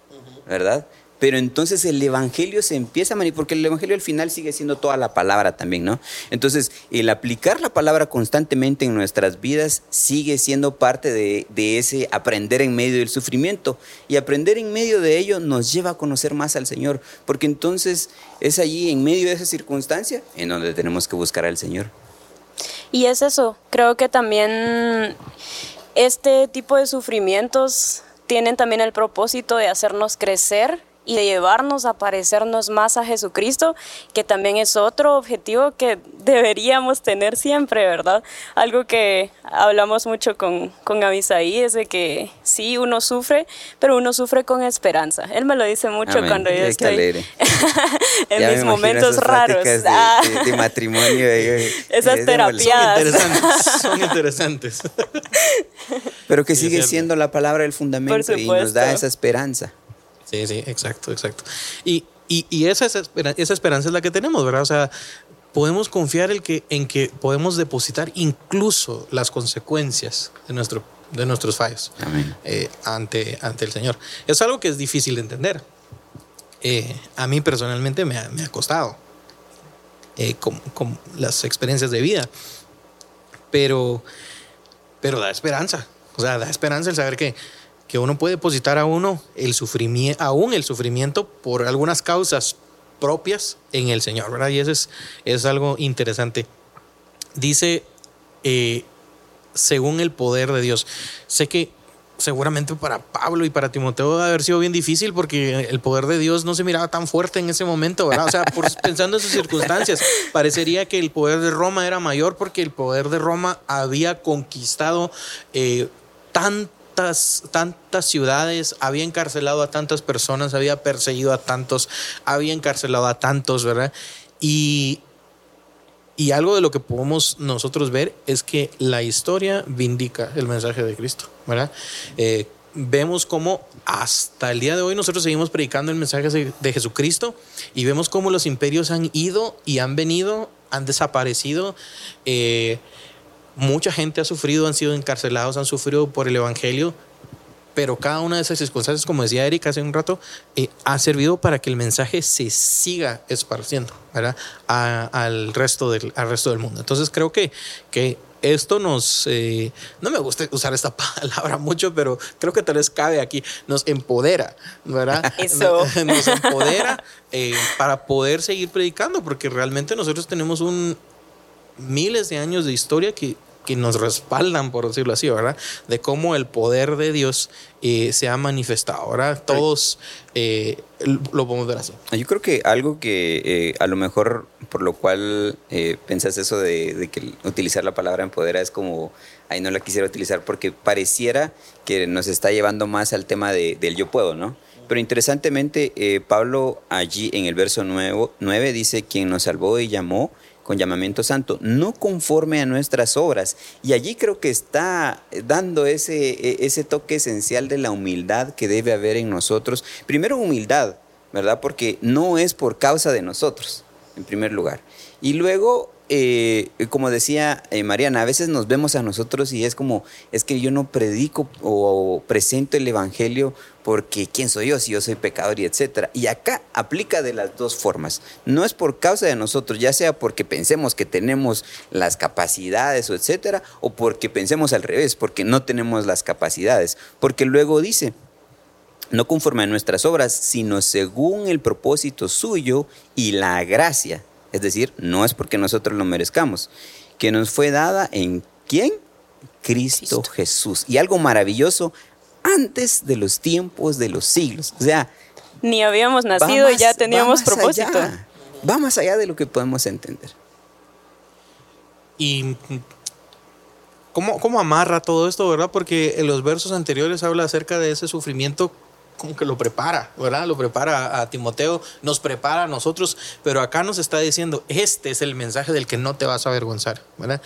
¿Verdad? Pero entonces el Evangelio se empieza a manipular, porque el Evangelio al final sigue siendo toda la palabra también, ¿no? Entonces, el aplicar la palabra constantemente en nuestras vidas sigue siendo parte de, de, ese aprender en medio del sufrimiento. Y aprender en medio de ello nos lleva a conocer más al Señor, porque entonces es allí, en medio de esa circunstancia, en donde tenemos que buscar al Señor. Y es eso, creo que también este tipo de sufrimientos tienen también el propósito de hacernos crecer y de llevarnos a parecernos más a Jesucristo, que también es otro objetivo que deberíamos tener siempre, ¿verdad? Algo que hablamos mucho con, con Abisaí es de que sí, uno sufre, pero uno sufre con esperanza. Él me lo dice mucho cuando yo estoy en mis momentos raros. De, ah. de, matrimonio. Esas terapias. Son interesantes. pero que sigue siendo la palabra el fundamento y nos da esa esperanza. Sí, sí, exacto, exacto. Y, y, esa, esa esperanza es la que tenemos, ¿verdad? O sea, podemos confiar el que, en que podemos depositar incluso las consecuencias de, nuestro, de nuestros fallos eh, ante, ante el Señor. Es algo que es difícil de entender. Eh, a mí personalmente me ha, costado eh, con, con, las experiencias de vida, pero, pero da esperanza. O sea, da esperanza el saber que que uno puede depositar a uno el sufrimiento, aún el sufrimiento por algunas causas propias en el Señor, ¿verdad? Y eso es, es algo interesante. Dice, eh, según el poder de Dios. Sé que seguramente para Pablo y para Timoteo debe haber sido bien difícil porque el poder de Dios no se miraba tan fuerte en ese momento, ¿verdad? O sea, pensando en sus circunstancias, parecería que el poder de Roma era mayor porque el poder de Roma había conquistado eh, tanto tantas, ciudades, había encarcelado a tantas personas, había perseguido a tantos, había encarcelado a tantos, ¿verdad? Y, y algo de lo que podemos nosotros ver es que la historia vindica el mensaje de Cristo, ¿verdad? Eh, vemos cómo hasta el día de hoy nosotros seguimos predicando el mensaje de Jesucristo y vemos cómo los imperios han ido y han venido, han desaparecido. Eh, Mucha gente ha sufrido, han sido encarcelados, han sufrido por el Evangelio, pero cada una de esas circunstancias, como decía Erika hace un rato, eh, ha servido para que el mensaje se siga esparciendo ¿verdad? al, resto del, al resto del mundo. Entonces creo que, que esto nos, eh, no me gusta usar esta palabra mucho, pero creo que tal vez cabe aquí, nos empodera, ¿verdad? Eso. Nos empodera eh, para poder seguir predicando, porque realmente nosotros tenemos un, miles de años de historia que, que nos respaldan, por decirlo así, ¿verdad? De cómo el poder de Dios eh, se ha manifestado. Ahora todos eh, lo podemos ver así. Yo creo que algo que eh, a lo mejor por lo cual pensás eso de, de, que utilizar la palabra empodera es como, ahí no la quisiera utilizar porque pareciera que nos está llevando más al tema de, del yo puedo, ¿no? Pero interesantemente, Pablo allí en el verso 9, 9 dice, quien nos salvó y llamó con llamamiento santo, no conforme a nuestras obras. Y allí creo que está dando ese, e, ese toque esencial de la humildad que debe haber en nosotros. Primero humildad, ¿verdad? Porque no es por causa de nosotros, en primer lugar. Y luego eh, como decía eh, Mariana, a veces nos vemos a nosotros y es como, es que yo no predico o, presento el Evangelio porque quién soy yo si yo soy pecador y etcétera. Y acá aplica de las dos formas. No es por causa de nosotros, ya sea porque pensemos que tenemos las capacidades o etcétera, o porque pensemos al revés, porque no tenemos las capacidades. Porque luego dice, no conforme a nuestras obras, sino según el propósito suyo y la gracia es decir, no es porque nosotros lo merezcamos, que nos fue dada en quién? Cristo, Jesús. Y algo maravilloso, antes de los tiempos de los siglos. O sea, ni habíamos nacido y ya teníamos propósito. va más allá de lo que podemos entender. Y ¿cómo, ¿cómo amarra todo esto, verdad? Porque en los versos anteriores habla acerca de ese sufrimiento como que lo prepara, ¿verdad? Lo prepara a Timoteo, nos prepara a nosotros, pero acá nos está diciendo, este es el mensaje del que no te vas a avergonzar, ¿verdad?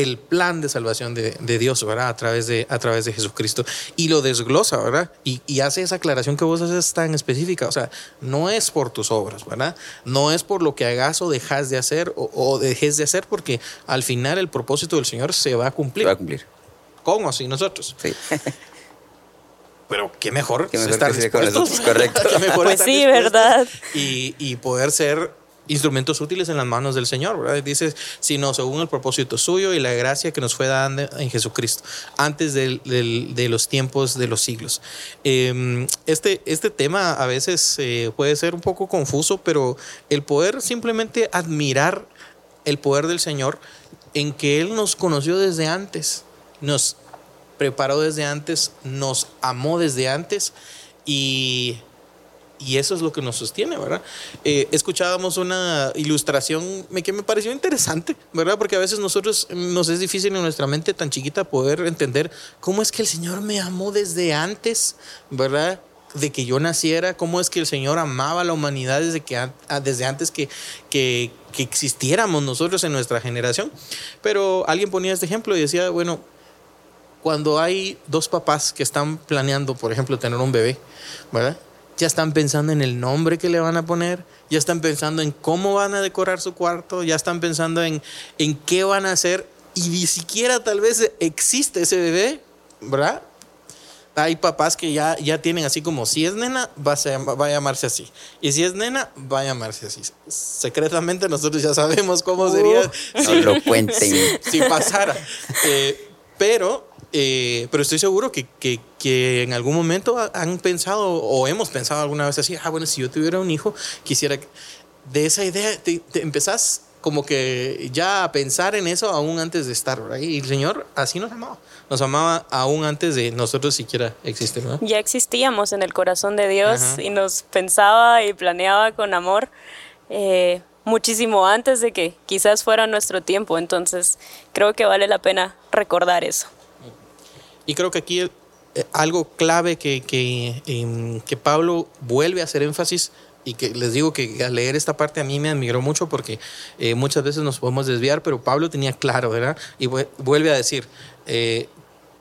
el plan de salvación de, Dios, ¿verdad? A través de, a través de Jesucristo. Y lo desglosa, ¿verdad? Y, hace esa aclaración que vos haces tan específica. O sea, no es por tus obras, ¿verdad? No es por lo que hagas o dejas de hacer o, dejes de hacer, porque al final el propósito del Señor se va a cumplir. Se va a cumplir. ¿Cómo así nosotros? Sí. Pero qué mejor, qué mejor estar dispuestos. Correcto. pues sí, ¿verdad? Y, y poder ser instrumentos útiles en las manos del Señor, ¿verdad? Dice, sino según el propósito suyo y la gracia que nos fue dada en Jesucristo, antes de, los tiempos de los siglos. Em, este, este tema a veces eh, puede ser un poco confuso, pero el poder simplemente admirar el poder del Señor en que Él nos conoció desde antes, nos preparó desde antes, nos amó desde antes y y eso es lo que nos sostiene, ¿verdad? Eh, escuchábamos una ilustración que me pareció interesante, ¿verdad? Porque a veces nosotros nos es difícil en nuestra mente tan chiquita poder entender cómo es que el Señor me amó desde antes, ¿verdad? de que yo naciera, cómo es que el Señor amaba a la humanidad desde, que, desde antes que, que, que, existiéramos nosotros en nuestra generación. Pero alguien ponía este ejemplo y decía, bueno, cuando hay dos papás que están planeando, por ejemplo, tener un bebé, ¿verdad? ya están pensando en el nombre que le van a poner, ya están pensando en cómo van a decorar su cuarto, ya están pensando en, en qué van a hacer y ni siquiera tal vez existe ese bebé, ¿verdad? Hay papás que ya, ya tienen así como, si es nena, va a, va a llamarse así. Y si es nena, va a llamarse así. Secretamente nosotros ya sabemos cómo sería. si, lo cuenten. Si, pasara. Eh, pero eh, pero estoy seguro que, que, que, en algún momento han pensado o hemos pensado alguna vez así, ah, bueno, si yo tuviera un hijo, quisiera... De esa idea te, empezás como que ya a pensar en eso aún antes de estar, ahí Y el Señor así nos amaba. Nos amaba aún antes de nosotros siquiera existir. Ya existíamos en el corazón de Dios y nos pensaba y planeaba con amor. Eh, muchísimo antes de que quizás fuera nuestro tiempo. Entonces, creo que vale la pena recordar eso. Y creo que aquí eh, algo clave que, que, em, que, Pablo vuelve a hacer énfasis y que les digo que al leer esta parte a mí me admiró mucho porque eh, muchas veces nos podemos desviar, pero Pablo tenía claro, ¿verdad? Y vuelve a decir, eh,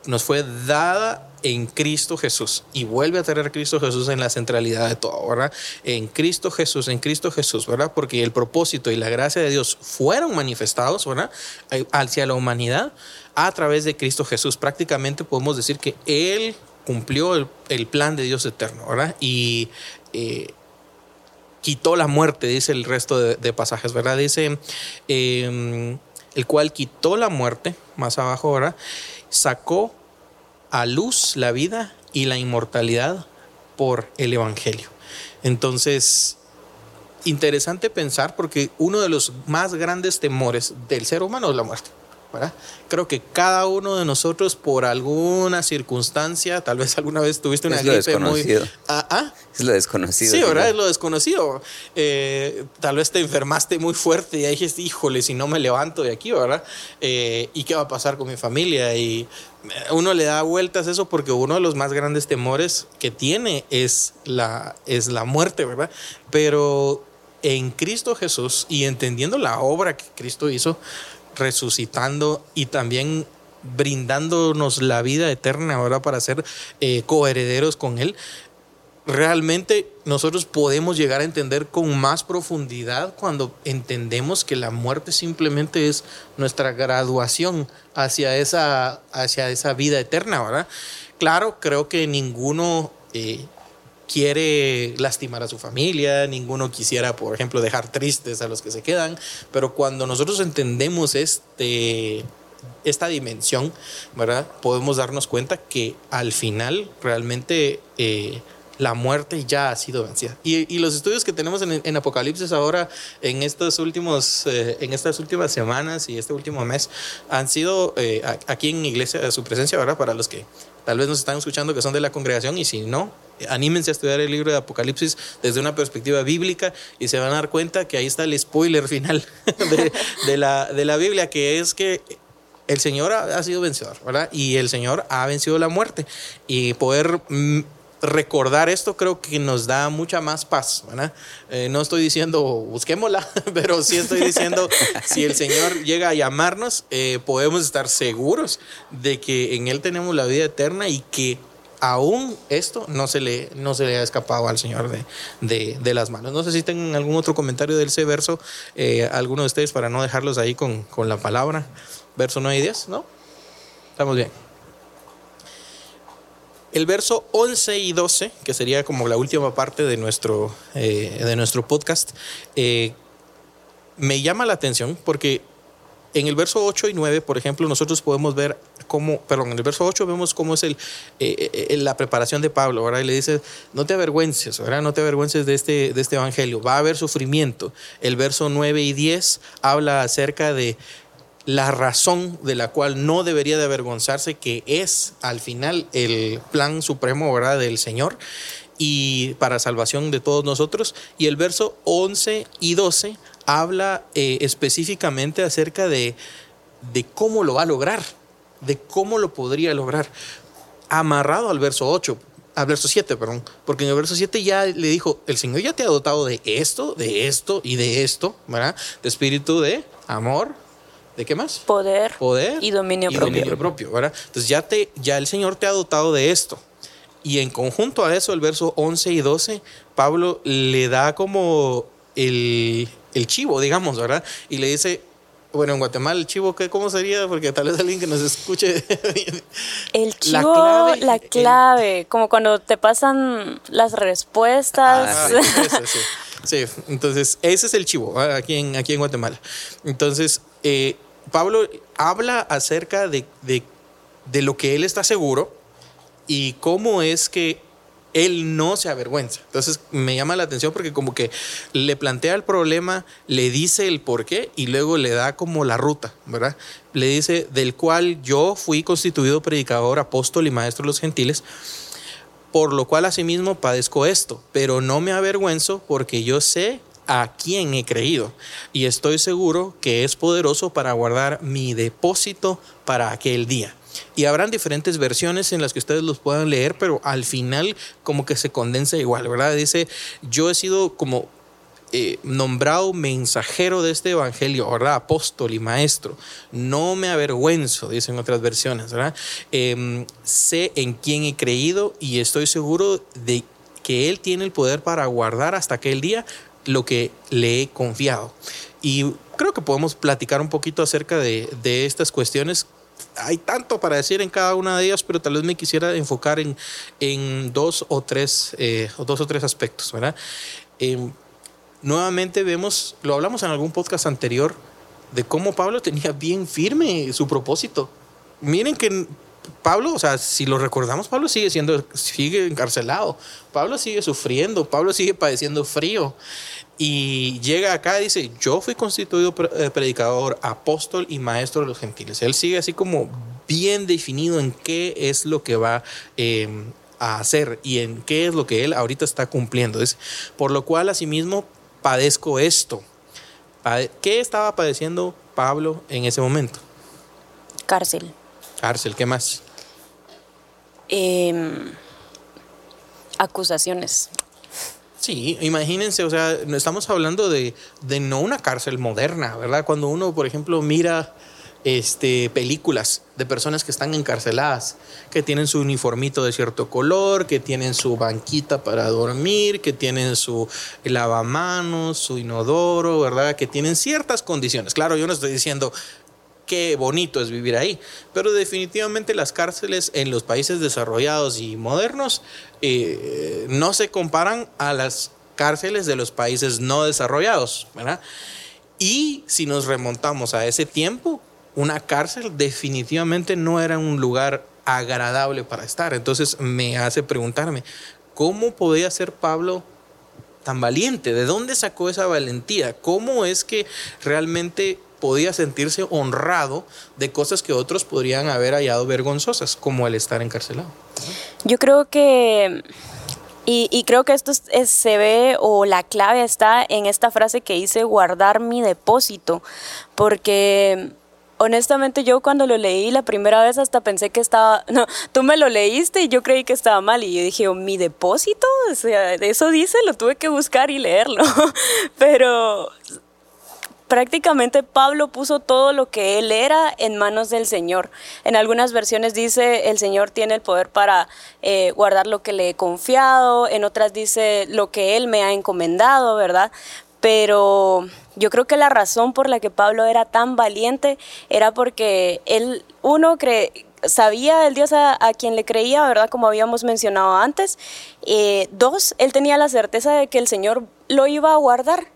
nos fue dada en Cristo Jesús y vuelve a tener a Cristo Jesús en la centralidad de todo, ¿verdad? En Cristo Jesús, en Cristo Jesús, ¿verdad? Porque el propósito y la gracia de Dios fueron manifestados, ¿verdad? Hacia la humanidad a través de Cristo Jesús. Prácticamente podemos decir que Él cumplió el, plan de Dios eterno, ¿verdad? Y eh, quitó la muerte, dice el resto de, pasajes, ¿verdad? Dice, em, el cual quitó la muerte, más abajo, ¿verdad? Sacó a luz la vida y la inmortalidad por el Evangelio. Entonces, interesante pensar porque uno de los más grandes temores del ser humano es la muerte. Creo que cada uno de nosotros por alguna circunstancia, tal vez alguna vez tuviste una gripe muy... ¿Ah, ¿Ah? Es lo desconocido. Sí, ¿verdad? Es lo desconocido. Eh, tal vez te enfermaste muy fuerte y dijiste, híjole, si no me levanto de aquí, ¿verdad? Eh, ¿Y qué va a pasar con mi familia? Y uno le da vueltas a eso porque uno de los más grandes temores que tiene es la, es la muerte, ¿verdad? Pero en Cristo Jesús y entendiendo la obra que Cristo hizo, resucitando y también brindándonos la vida eterna ahora para ser eh, coherederos con Él, realmente nosotros podemos llegar a entender con más profundidad cuando entendemos que la muerte simplemente es nuestra graduación hacia esa, hacia esa vida eterna, ¿verdad? Claro, creo que ninguno eh, quiere lastimar a su familia, ninguno quisiera, por ejemplo, dejar tristes a los que se quedan, pero cuando nosotros entendemos este, esta dimensión, ¿verdad? Podemos darnos cuenta que al final realmente... Eh, la muerte ya ha sido vencida. Y, los estudios que tenemos en, Apocalipsis ahora, en, estos últimos, eh, en estas últimas semanas y este último mes, han sido eh, aquí en Iglesia de su presencia, ¿verdad? Para los que tal vez nos están escuchando que son de la congregación y si no, anímense a estudiar el libro de Apocalipsis desde una perspectiva bíblica y se van a dar cuenta que ahí está el spoiler final de, la, de la Biblia, que es que el Señor ha, sido vencedor, ¿verdad? Y el Señor ha vencido la muerte. Y poder mm, recordar esto creo que nos da mucha más paz, ¿verdad? Eh, no estoy diciendo busquémosla, pero sí estoy diciendo si el Señor llega a llamarnos, eh, podemos estar seguros de que en Él tenemos la vida eterna y que aún esto no se le, no se le ha escapado al Señor de, de, las manos. No sé si tengan algún otro comentario de ese verso, eh, alguno de ustedes, para no dejarlos ahí con, con la palabra. Verso 9 y 10, ¿no? Estamos bien. El verso 11 y 12, que sería como la última parte de nuestro, eh, de nuestro podcast, eh, me llama la atención porque en el verso 8 y 9, por ejemplo, nosotros podemos ver cómo, perdón, en el verso 8 vemos cómo es el, eh, la preparación de Pablo, ¿verdad? Y le dice, no te avergüences, ¿verdad? No te avergüences de este, de este evangelio, va a haber sufrimiento. El verso 9 y 10 habla acerca de la razón de la cual no debería de avergonzarse, que es al final el plan supremo ¿verdad? del Señor y para salvación de todos nosotros. Y el verso 11 y 12 habla eh, específicamente acerca de, de cómo lo va a lograr, de cómo lo podría lograr, amarrado al verso 8, al verso 7, perdón, porque en el verso 7 ya le dijo, el Señor ya te ha dotado de esto, de esto y de esto, ¿verdad? De espíritu de amor, ¿De qué más? Poder. Poder. Y dominio propio. Dominio propio, ¿verdad? Entonces ya, te, ya el Señor te ha dotado de esto. Y en conjunto a eso, el verso 11 y 12, Pablo le da como el, el chivo, digamos, ¿verdad? Y le dice, bueno, en Guatemala el chivo, ¿qué, ¿cómo sería? Porque tal vez alguien que nos escuche. el chivo, la clave, la clave como cuando te pasan las respuestas. Ah, sí, sí, entonces ese es el chivo aquí en, aquí en Guatemala. Entonces, eh, Pablo habla acerca de, de, lo que él está seguro y cómo es que él no se avergüenza. Entonces me llama la atención porque como que le plantea el problema, le dice el por qué y luego le da como la ruta, ¿verdad? Le dice, del cual yo fui constituido predicador, apóstol y maestro de los gentiles, por lo cual asimismo padezco esto, pero no me avergüenzo porque yo sé a quién he creído y estoy seguro que es poderoso para guardar mi depósito para aquel día. Y habrán diferentes versiones en las que ustedes los puedan leer, pero al final como que se condensa igual, ¿verdad? Dice, yo he sido como eh, nombrado mensajero de este evangelio, ¿verdad? Apóstol y maestro. No me avergüenzo, dicen otras versiones, ¿verdad? Em, sé en quién he creído y estoy seguro de que Él tiene el poder para guardar hasta aquel día lo que le he confiado. Y creo que podemos platicar un poquito acerca de, estas cuestiones. Hay tanto para decir en cada una de ellas, pero tal vez me quisiera enfocar en, en dos, o tres, eh, dos o tres aspectos. ¿verdad? Em, nuevamente vemos, lo hablamos en algún podcast anterior, de cómo Pablo tenía bien firme su propósito. Miren que Pablo, o sea, si lo recordamos, Pablo sigue siendo, sigue encarcelado, Pablo sigue sufriendo, Pablo sigue padeciendo frío. Y llega acá y dice, yo fui constituido eh, predicador, apóstol y maestro de los gentiles. Él sigue así como bien definido en qué es lo que va em, a hacer y en qué es lo que él ahorita está cumpliendo. por lo cual, asimismo, padezco esto. ¿Qué estaba padeciendo Pablo en ese momento? Cárcel. Cárcel, ¿qué más? Em, acusaciones. Sí, imagínense, o sea, estamos hablando de, de, no una cárcel moderna, ¿verdad? Cuando uno, por ejemplo, mira este, películas de personas que están encarceladas, que tienen su uniformito de cierto color, que tienen su banquita para dormir, que tienen su lavamanos, su inodoro, ¿verdad? Que tienen ciertas condiciones. Claro, yo no estoy diciendo qué bonito es vivir ahí. Pero definitivamente las cárceles en los países desarrollados y modernos eh, no se comparan a las cárceles de los países no desarrollados, ¿verdad? Y si nos remontamos a ese tiempo, una cárcel definitivamente no era un lugar agradable para estar. Entonces me hace preguntarme, ¿cómo podía ser Pablo tan valiente? ¿De dónde sacó esa valentía? ¿Cómo es que realmente podía sentirse honrado de cosas que otros podrían haber hallado vergonzosas, como el estar encarcelado. Yo creo que, y, creo que esto se ve, o la clave está en esta frase que dice guardar mi depósito, porque honestamente yo cuando lo leí la primera vez hasta pensé que estaba, no, tú me lo leíste y yo creí que estaba mal y yo dije, oh, mi depósito, o sea, eso dice, lo tuve que buscar y leerlo, pero prácticamente Pablo puso todo lo que él era en manos del Señor. En algunas versiones dice el Señor tiene el poder para eh, guardar lo que le he confiado, en otras dice lo que él me ha encomendado, ¿verdad? Pero yo creo que la razón por la que Pablo era tan valiente era porque él, uno, sabía el Dios a, quien le creía, ¿verdad? Como habíamos mencionado antes. Eh, dos, él tenía la certeza de que el Señor lo iba a guardar.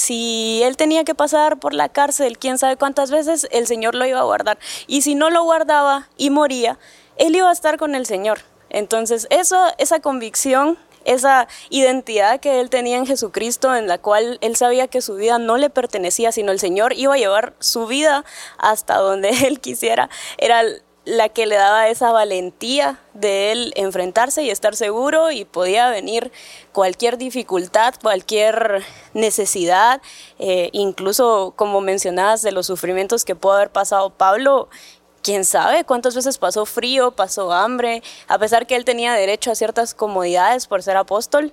Si él tenía que pasar por la cárcel, quién sabe cuántas veces, el Señor lo iba a guardar. Y si no lo guardaba y moría, él iba a estar con el Señor. Entonces, eso, esa convicción esa identidad que él tenía en Jesucristo, en la cual él sabía que su vida no le pertenecía, sino el Señor iba a llevar su vida hasta donde él quisiera, era la que le daba esa valentía de él enfrentarse y estar seguro y podía venir cualquier dificultad, cualquier necesidad, eh, incluso como mencionabas de los sufrimientos que pudo haber pasado Pablo, quién sabe cuántas veces pasó frío, pasó hambre, a pesar que él tenía derecho a ciertas comodidades por ser apóstol,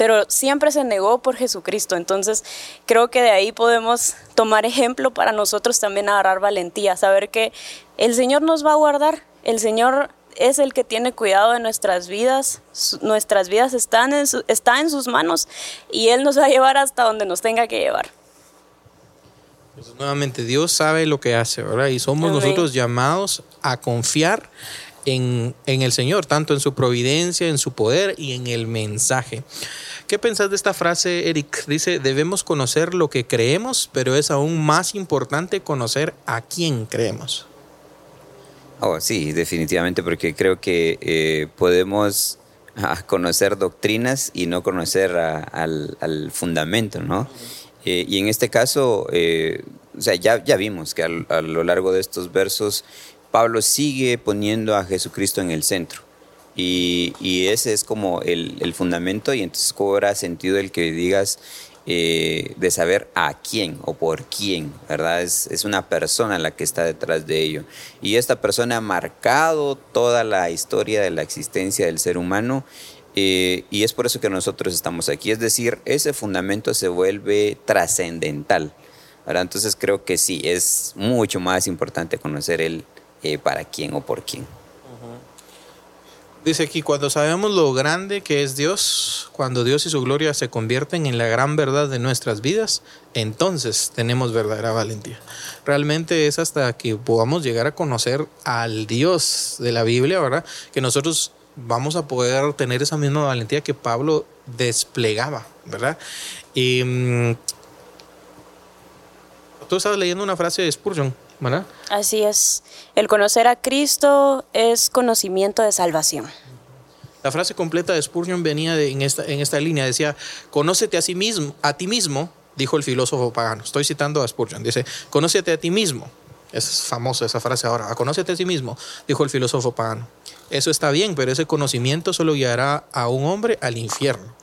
pero siempre se negó por Jesucristo. Entonces creo que de ahí podemos tomar ejemplo para nosotros también agarrar valentía, saber que el Señor nos va a guardar, el Señor es el que tiene cuidado de nuestras vidas, nuestras vidas están en, está en sus manos y Él nos va a llevar hasta donde nos tenga que llevar nuevamente, Dios sabe lo que hace, ¿verdad? Y somos nosotros llamados a confiar en, el Señor, tanto en su providencia, en su poder y en el mensaje. ¿Qué pensás de esta frase, Eric? Dice, debemos conocer lo que creemos, pero es aún más importante conocer a quién creemos. Oh, sí, definitivamente, porque creo que eh, podemos ah, conocer doctrinas y no conocer al, fundamento, ¿no? Eh, y en este caso, eh, o sea, ya, ya vimos que a, lo largo de estos versos, Pablo sigue poniendo a Jesucristo en el centro. Y, ese es como el, fundamento y entonces cobra sentido el que digas eh, de saber a quién o por quién, ¿verdad? Es, una persona la que está detrás de ello. Y esta persona ha marcado toda la historia de la existencia del ser humano eh, y es por eso que nosotros estamos aquí. Es decir, ese fundamento se vuelve trascendental. Entonces creo que sí, es mucho más importante conocer el eh, para quién o por quién. Dice aquí, cuando sabemos lo grande que es Dios, cuando Dios y su gloria se convierten en la gran verdad de nuestras vidas, entonces tenemos verdadera valentía. Realmente es hasta que podamos llegar a conocer al Dios de la Biblia, ¿verdad? Que nosotros vamos a poder tener esa misma valentía que Pablo desplegaba, ¿verdad? Y mm, tú estás leyendo una frase de Spurgeon, ¿verdad? Así es. El conocer a Cristo es conocimiento de salvación. La frase completa de Spurgeon venía en, esta, en esta línea, decía, conócete a sí mismo, a ti mismo, dijo el filósofo pagano. Estoy citando a Spurgeon, dice, conócete a ti mismo. Es famosa esa frase ahora, conócete a sí mismo, dijo el filósofo pagano. Eso está bien, pero ese conocimiento solo guiará a un hombre al infierno.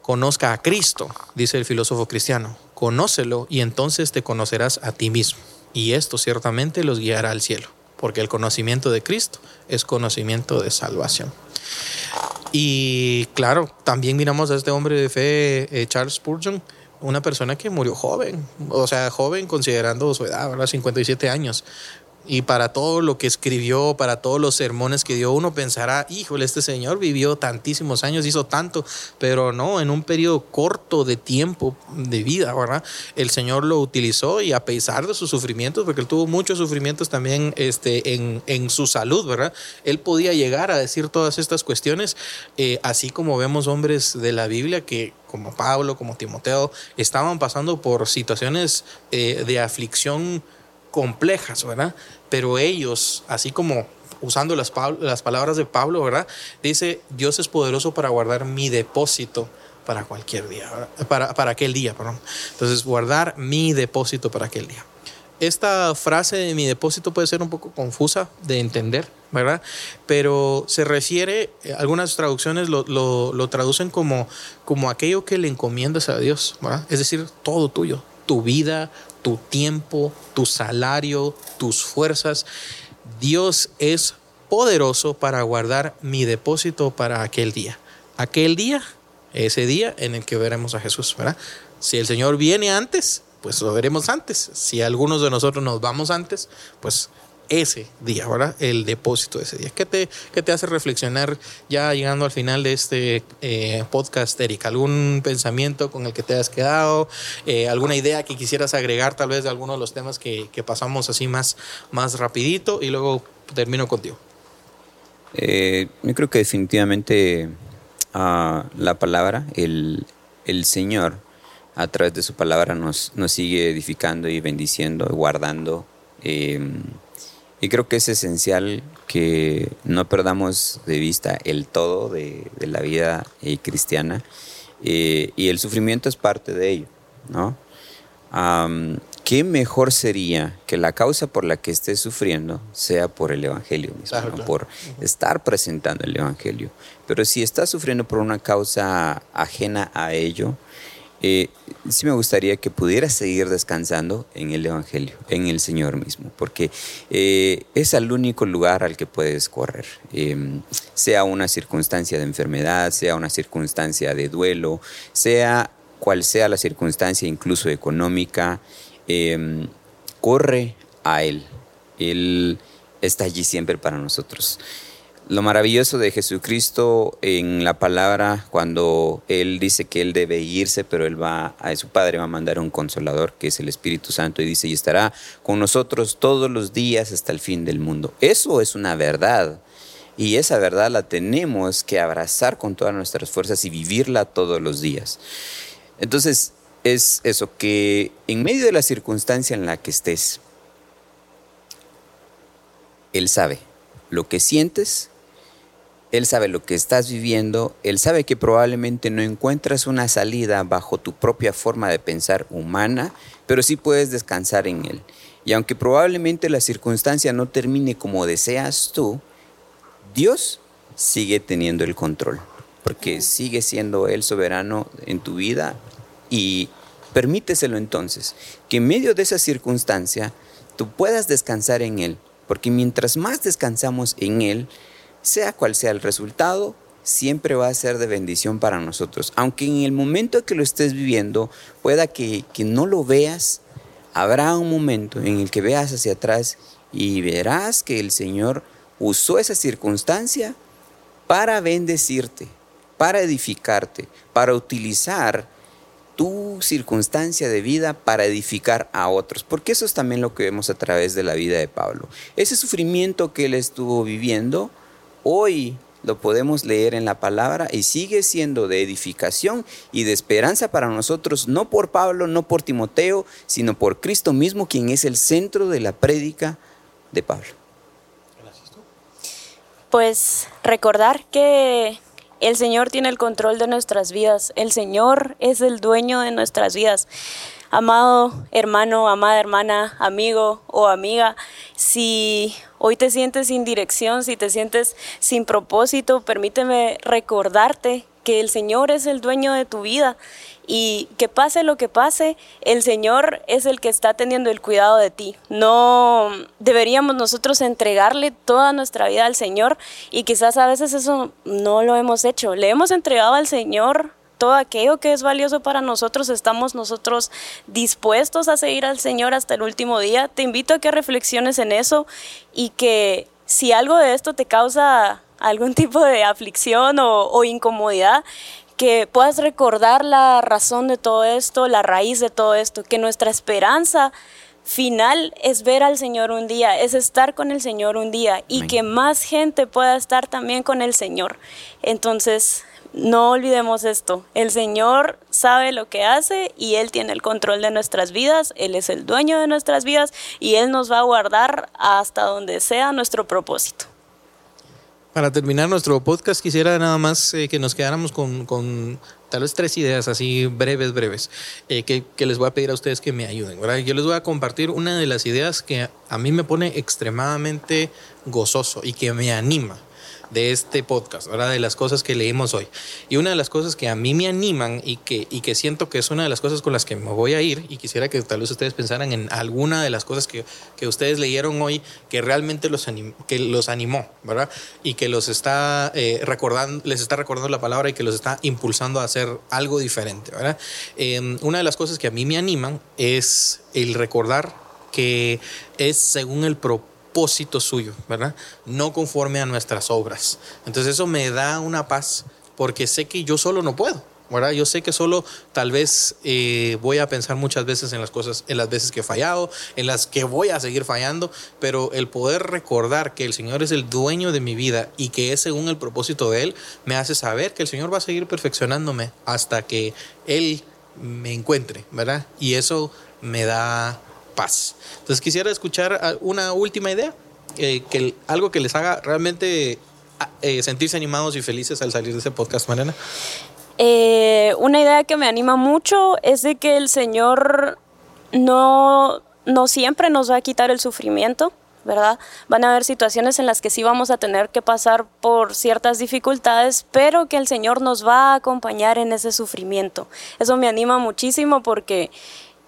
Conozca a Cristo, dice el filósofo cristiano. Conócelo y entonces te conocerás a ti mismo. Y esto ciertamente los guiará al cielo, porque el conocimiento de Cristo es conocimiento de salvación. Y claro, también miramos a este hombre de fe, eh, Charles Spurgeon, una persona que murió joven, o sea, joven considerando su edad, ¿verdad? 57 años, y para todo lo que escribió, para todos los sermones que dio, uno pensará, híjole, este señor vivió tantísimos años, hizo tanto, pero no, en un periodo corto de tiempo de vida, ¿verdad? El Señor lo utilizó y a pesar de sus sufrimientos, porque él tuvo muchos sufrimientos también este, en, en su salud, ¿verdad? Él podía llegar a decir todas estas cuestiones, eh, así como vemos hombres de la Biblia que como Pablo, como Timoteo, estaban pasando por situaciones eh, de aflicción complejas, ¿verdad? Pero ellos, así como usando las, las palabras de Pablo, ¿verdad? Dice, Dios es poderoso para guardar mi depósito para cualquier día, para, para aquel día, perdón. Entonces, guardar mi depósito para aquel día. Esta frase de mi depósito puede ser un poco confusa de entender, ¿verdad? Pero se refiere, algunas traducciones lo, lo, lo traducen como, como aquello que le encomiendas a Dios, ¿verdad? Es decir, todo tuyo, tu vida, tu tiempo, tu salario, tus fuerzas. Dios es poderoso para guardar mi depósito para aquel día. Aquel día, ese día en el que veremos a Jesús, ¿verdad? Si el Señor viene antes, pues lo veremos antes. Si algunos de nosotros nos vamos antes, pues ese día, ¿verdad? El depósito de ese día. ¿Qué te, te hace reflexionar ya llegando al final de este eh, podcast, Eric? ¿Algún pensamiento con el que te has quedado? Eh, ¿Alguna idea que quisieras agregar tal vez de alguno de los temas que, pasamos así más, más rapidito? Y luego termino contigo. Eh, yo creo que definitivamente ah, la palabra, el, el Señor, a través de su palabra nos, nos sigue edificando y bendiciendo, guardando. Y creo que es esencial que no perdamos de vista el todo de, la vida eh, cristiana eh, y el sufrimiento es parte de ello, ¿no? ¿Qué mejor sería que la causa por la que estés sufriendo sea por el Evangelio mismo, por estar presentando el Evangelio? Pero si estás sufriendo por una causa ajena a ello, eh, sí me gustaría que pudieras seguir descansando en el Evangelio, en el Señor mismo, porque eh, es el único lugar al que puedes correr, em, sea una circunstancia de enfermedad, sea una circunstancia de duelo, sea cual sea la circunstancia incluso económica, em, corre a Él. Él está allí siempre para nosotros lo maravilloso de Jesucristo en la palabra cuando Él dice que Él debe irse, pero Él va a su Padre va a mandar un consolador que es el Espíritu Santo y dice y estará con nosotros todos los días hasta el fin del mundo. Eso es una verdad y esa verdad la tenemos que abrazar con todas nuestras fuerzas y vivirla todos los días. Entonces es eso que en medio de la circunstancia en la que estés, Él sabe lo que sientes él sabe lo que estás viviendo, Él sabe que probablemente no encuentras una salida bajo tu propia forma de pensar humana, pero sí puedes descansar en Él. Y aunque probablemente la circunstancia no termine como deseas tú, Dios sigue teniendo el control, porque sigue siendo Él soberano en tu vida y permíteselo entonces, que en medio de esa circunstancia tú puedas descansar en Él, porque mientras más descansamos en Él, sea cual sea el resultado, siempre va a ser de bendición para nosotros. Aunque en el momento que lo estés viviendo pueda que, no lo veas, habrá un momento en el que veas hacia atrás y verás que el Señor usó esa circunstancia para bendecirte, para edificarte, para utilizar tu circunstancia de vida para edificar a otros, porque eso es también lo que vemos a través de la vida de Pablo. Ese sufrimiento que él estuvo viviendo, hoy lo podemos leer en la palabra y sigue siendo de edificación y de esperanza para nosotros, no por Pablo, no por Timoteo, sino por Cristo mismo, quien es el centro de la prédica de Pablo. Pues recordar que el Señor tiene el control de nuestras vidas, el Señor es el dueño de nuestras vidas. Amado hermano, amada hermana, amigo o amiga, si hoy te sientes sin dirección, si te sientes sin propósito, permíteme recordarte que el Señor es el dueño de tu vida y que pase lo que pase, el Señor es el que está teniendo el cuidado de ti. No deberíamos nosotros entregarle toda nuestra vida al Señor y quizás a veces eso no lo hemos hecho. Le hemos entregado al Señor todo aquello que es valioso para nosotros, estamos nosotros dispuestos a seguir al Señor hasta el último día. Te invito a que reflexiones en eso y que si algo de esto te causa algún tipo de aflicción o, incomodidad, que puedas recordar la razón de todo esto, la raíz de todo esto, que nuestra esperanza final es ver al Señor un día, es estar con el Señor un día y que más gente pueda estar también con el Señor. Entonces, no olvidemos esto, el Señor sabe lo que hace y Él tiene el control de nuestras vidas, Él es el dueño de nuestras vidas y Él nos va a guardar hasta donde sea nuestro propósito. Para terminar nuestro podcast quisiera nada más eh, que nos quedáramos con, tal vez tres ideas así breves, breves, eh, que, les voy a pedir a ustedes que me ayuden. Yo les voy a compartir una de las ideas que a mí me pone extremadamente gozoso y que me anima de este podcast, ¿verdad? De las cosas que leímos hoy. Y una de las cosas que a mí me animan y que, y que siento que es una de las cosas con las que me voy a ir, y quisiera que tal vez ustedes pensaran en alguna de las cosas que, que ustedes leyeron hoy que realmente los, que los animó, ¿verdad? Y que los está eh, recordando, les está recordando la palabra y que los está impulsando a hacer algo diferente, ¿verdad? Em, una de las cosas que a mí me animan es el recordar que es según el propósito suyo, ¿verdad? No conforme a nuestras obras. Entonces eso me da una paz porque sé que yo solo no puedo. ¿verdad? Yo sé que solo tal vez eh, voy a pensar muchas veces en las cosas, en las veces que he fallado, en las que voy a seguir fallando, pero el poder recordar que el Señor es el dueño de mi vida y que es según el propósito de Él, me hace saber que el Señor va a seguir perfeccionándome hasta que Él me encuentre, ¿verdad? Y eso me da paz. Entonces quisiera escuchar ah, una última idea, eh, que algo que les haga realmente ah, eh, sentirse animados y felices al salir de ese podcast, Mariana. Eh, una idea que me anima mucho es de que el Señor no, no siempre nos va a quitar el sufrimiento, ¿verdad? Van a haber situaciones en las que sí vamos a tener que pasar por ciertas dificultades, pero que el Señor nos va a acompañar en ese sufrimiento. Eso me anima muchísimo porque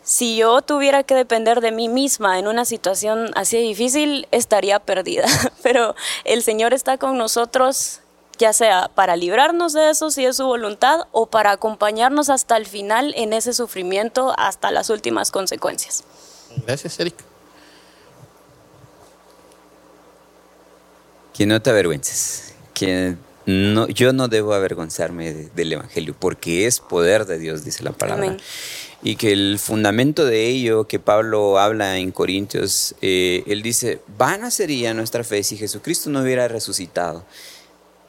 si yo tuviera que depender de mí misma en una situación así difícil, estaría perdida. Pero el Señor está con nosotros, ya sea para librarnos de eso si es su voluntad o para acompañarnos hasta el final en ese sufrimiento, hasta las últimas consecuencias. Gracias, Eric. Que no te avergüences. Que no, yo no debo avergonzarme del Evangelio, porque es poder de Dios, dice la palabra y que el fundamento de ello que Pablo habla en Corintios, eh, él dice, vana sería nuestra fe si Jesucristo no hubiera resucitado.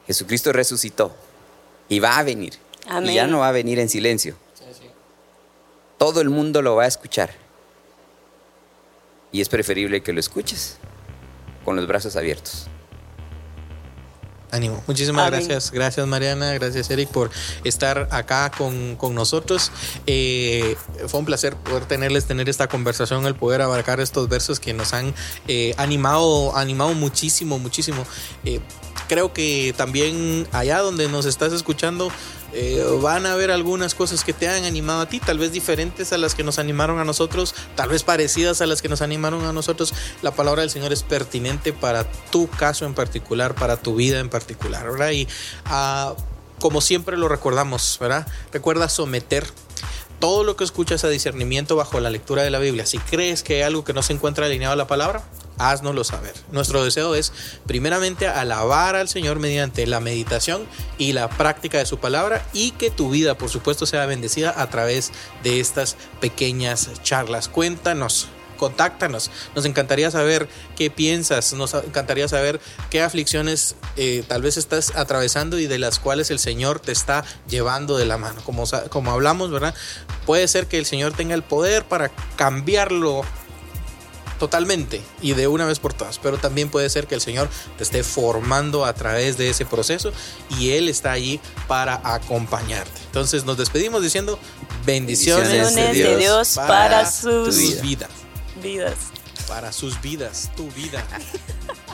Jesucristo resucitó y va a venir. Y ya no va a venir en silencio. Todo el mundo lo va a escuchar. Y es preferible que lo escuches con los brazos abiertos. Ánimo. Muchísimas gracias. Gracias Mariana, gracias Eric por estar acá con, nosotros. Eh, fue un placer poder tenerles, tener esta conversación, el poder abarcar estos versos que nos han eh, animado, animado muchísimo, muchísimo. Eh, creo que también allá donde nos estás escuchando, eh, van a haber algunas cosas que te han animado a ti, tal vez diferentes a las que nos animaron a nosotros, tal vez parecidas a las que nos animaron a nosotros. La palabra del Señor es pertinente para tu caso en particular, para tu vida en particular, ¿verdad? Y ah, como siempre lo recordamos, ¿verdad? Recuerda someter todo lo que escuchas a discernimiento bajo la lectura de la Biblia. Si crees que hay algo que no se encuentra alineado a la palabra, haznoslo saber. Nuestro deseo es primeramente alabar al Señor mediante la meditación y la práctica de su palabra y que tu vida, por supuesto, sea bendecida a través de estas pequeñas charlas. Cuéntanos contáctanos. Nos encantaría saber qué piensas, nos encantaría saber qué aflicciones eh, tal vez estás atravesando y de las cuales el Señor te está llevando de la mano. Como, como hablamos, ¿verdad? Puede ser que el Señor tenga el poder para cambiarlo totalmente y de una vez por todas, pero también puede ser que el Señor te esté formando a través de ese proceso y Él está allí para acompañarte. Entonces nos despedimos diciendo bendiciones, de, Dios para, sus vidas. vidas. Para sus vidas, tu vida.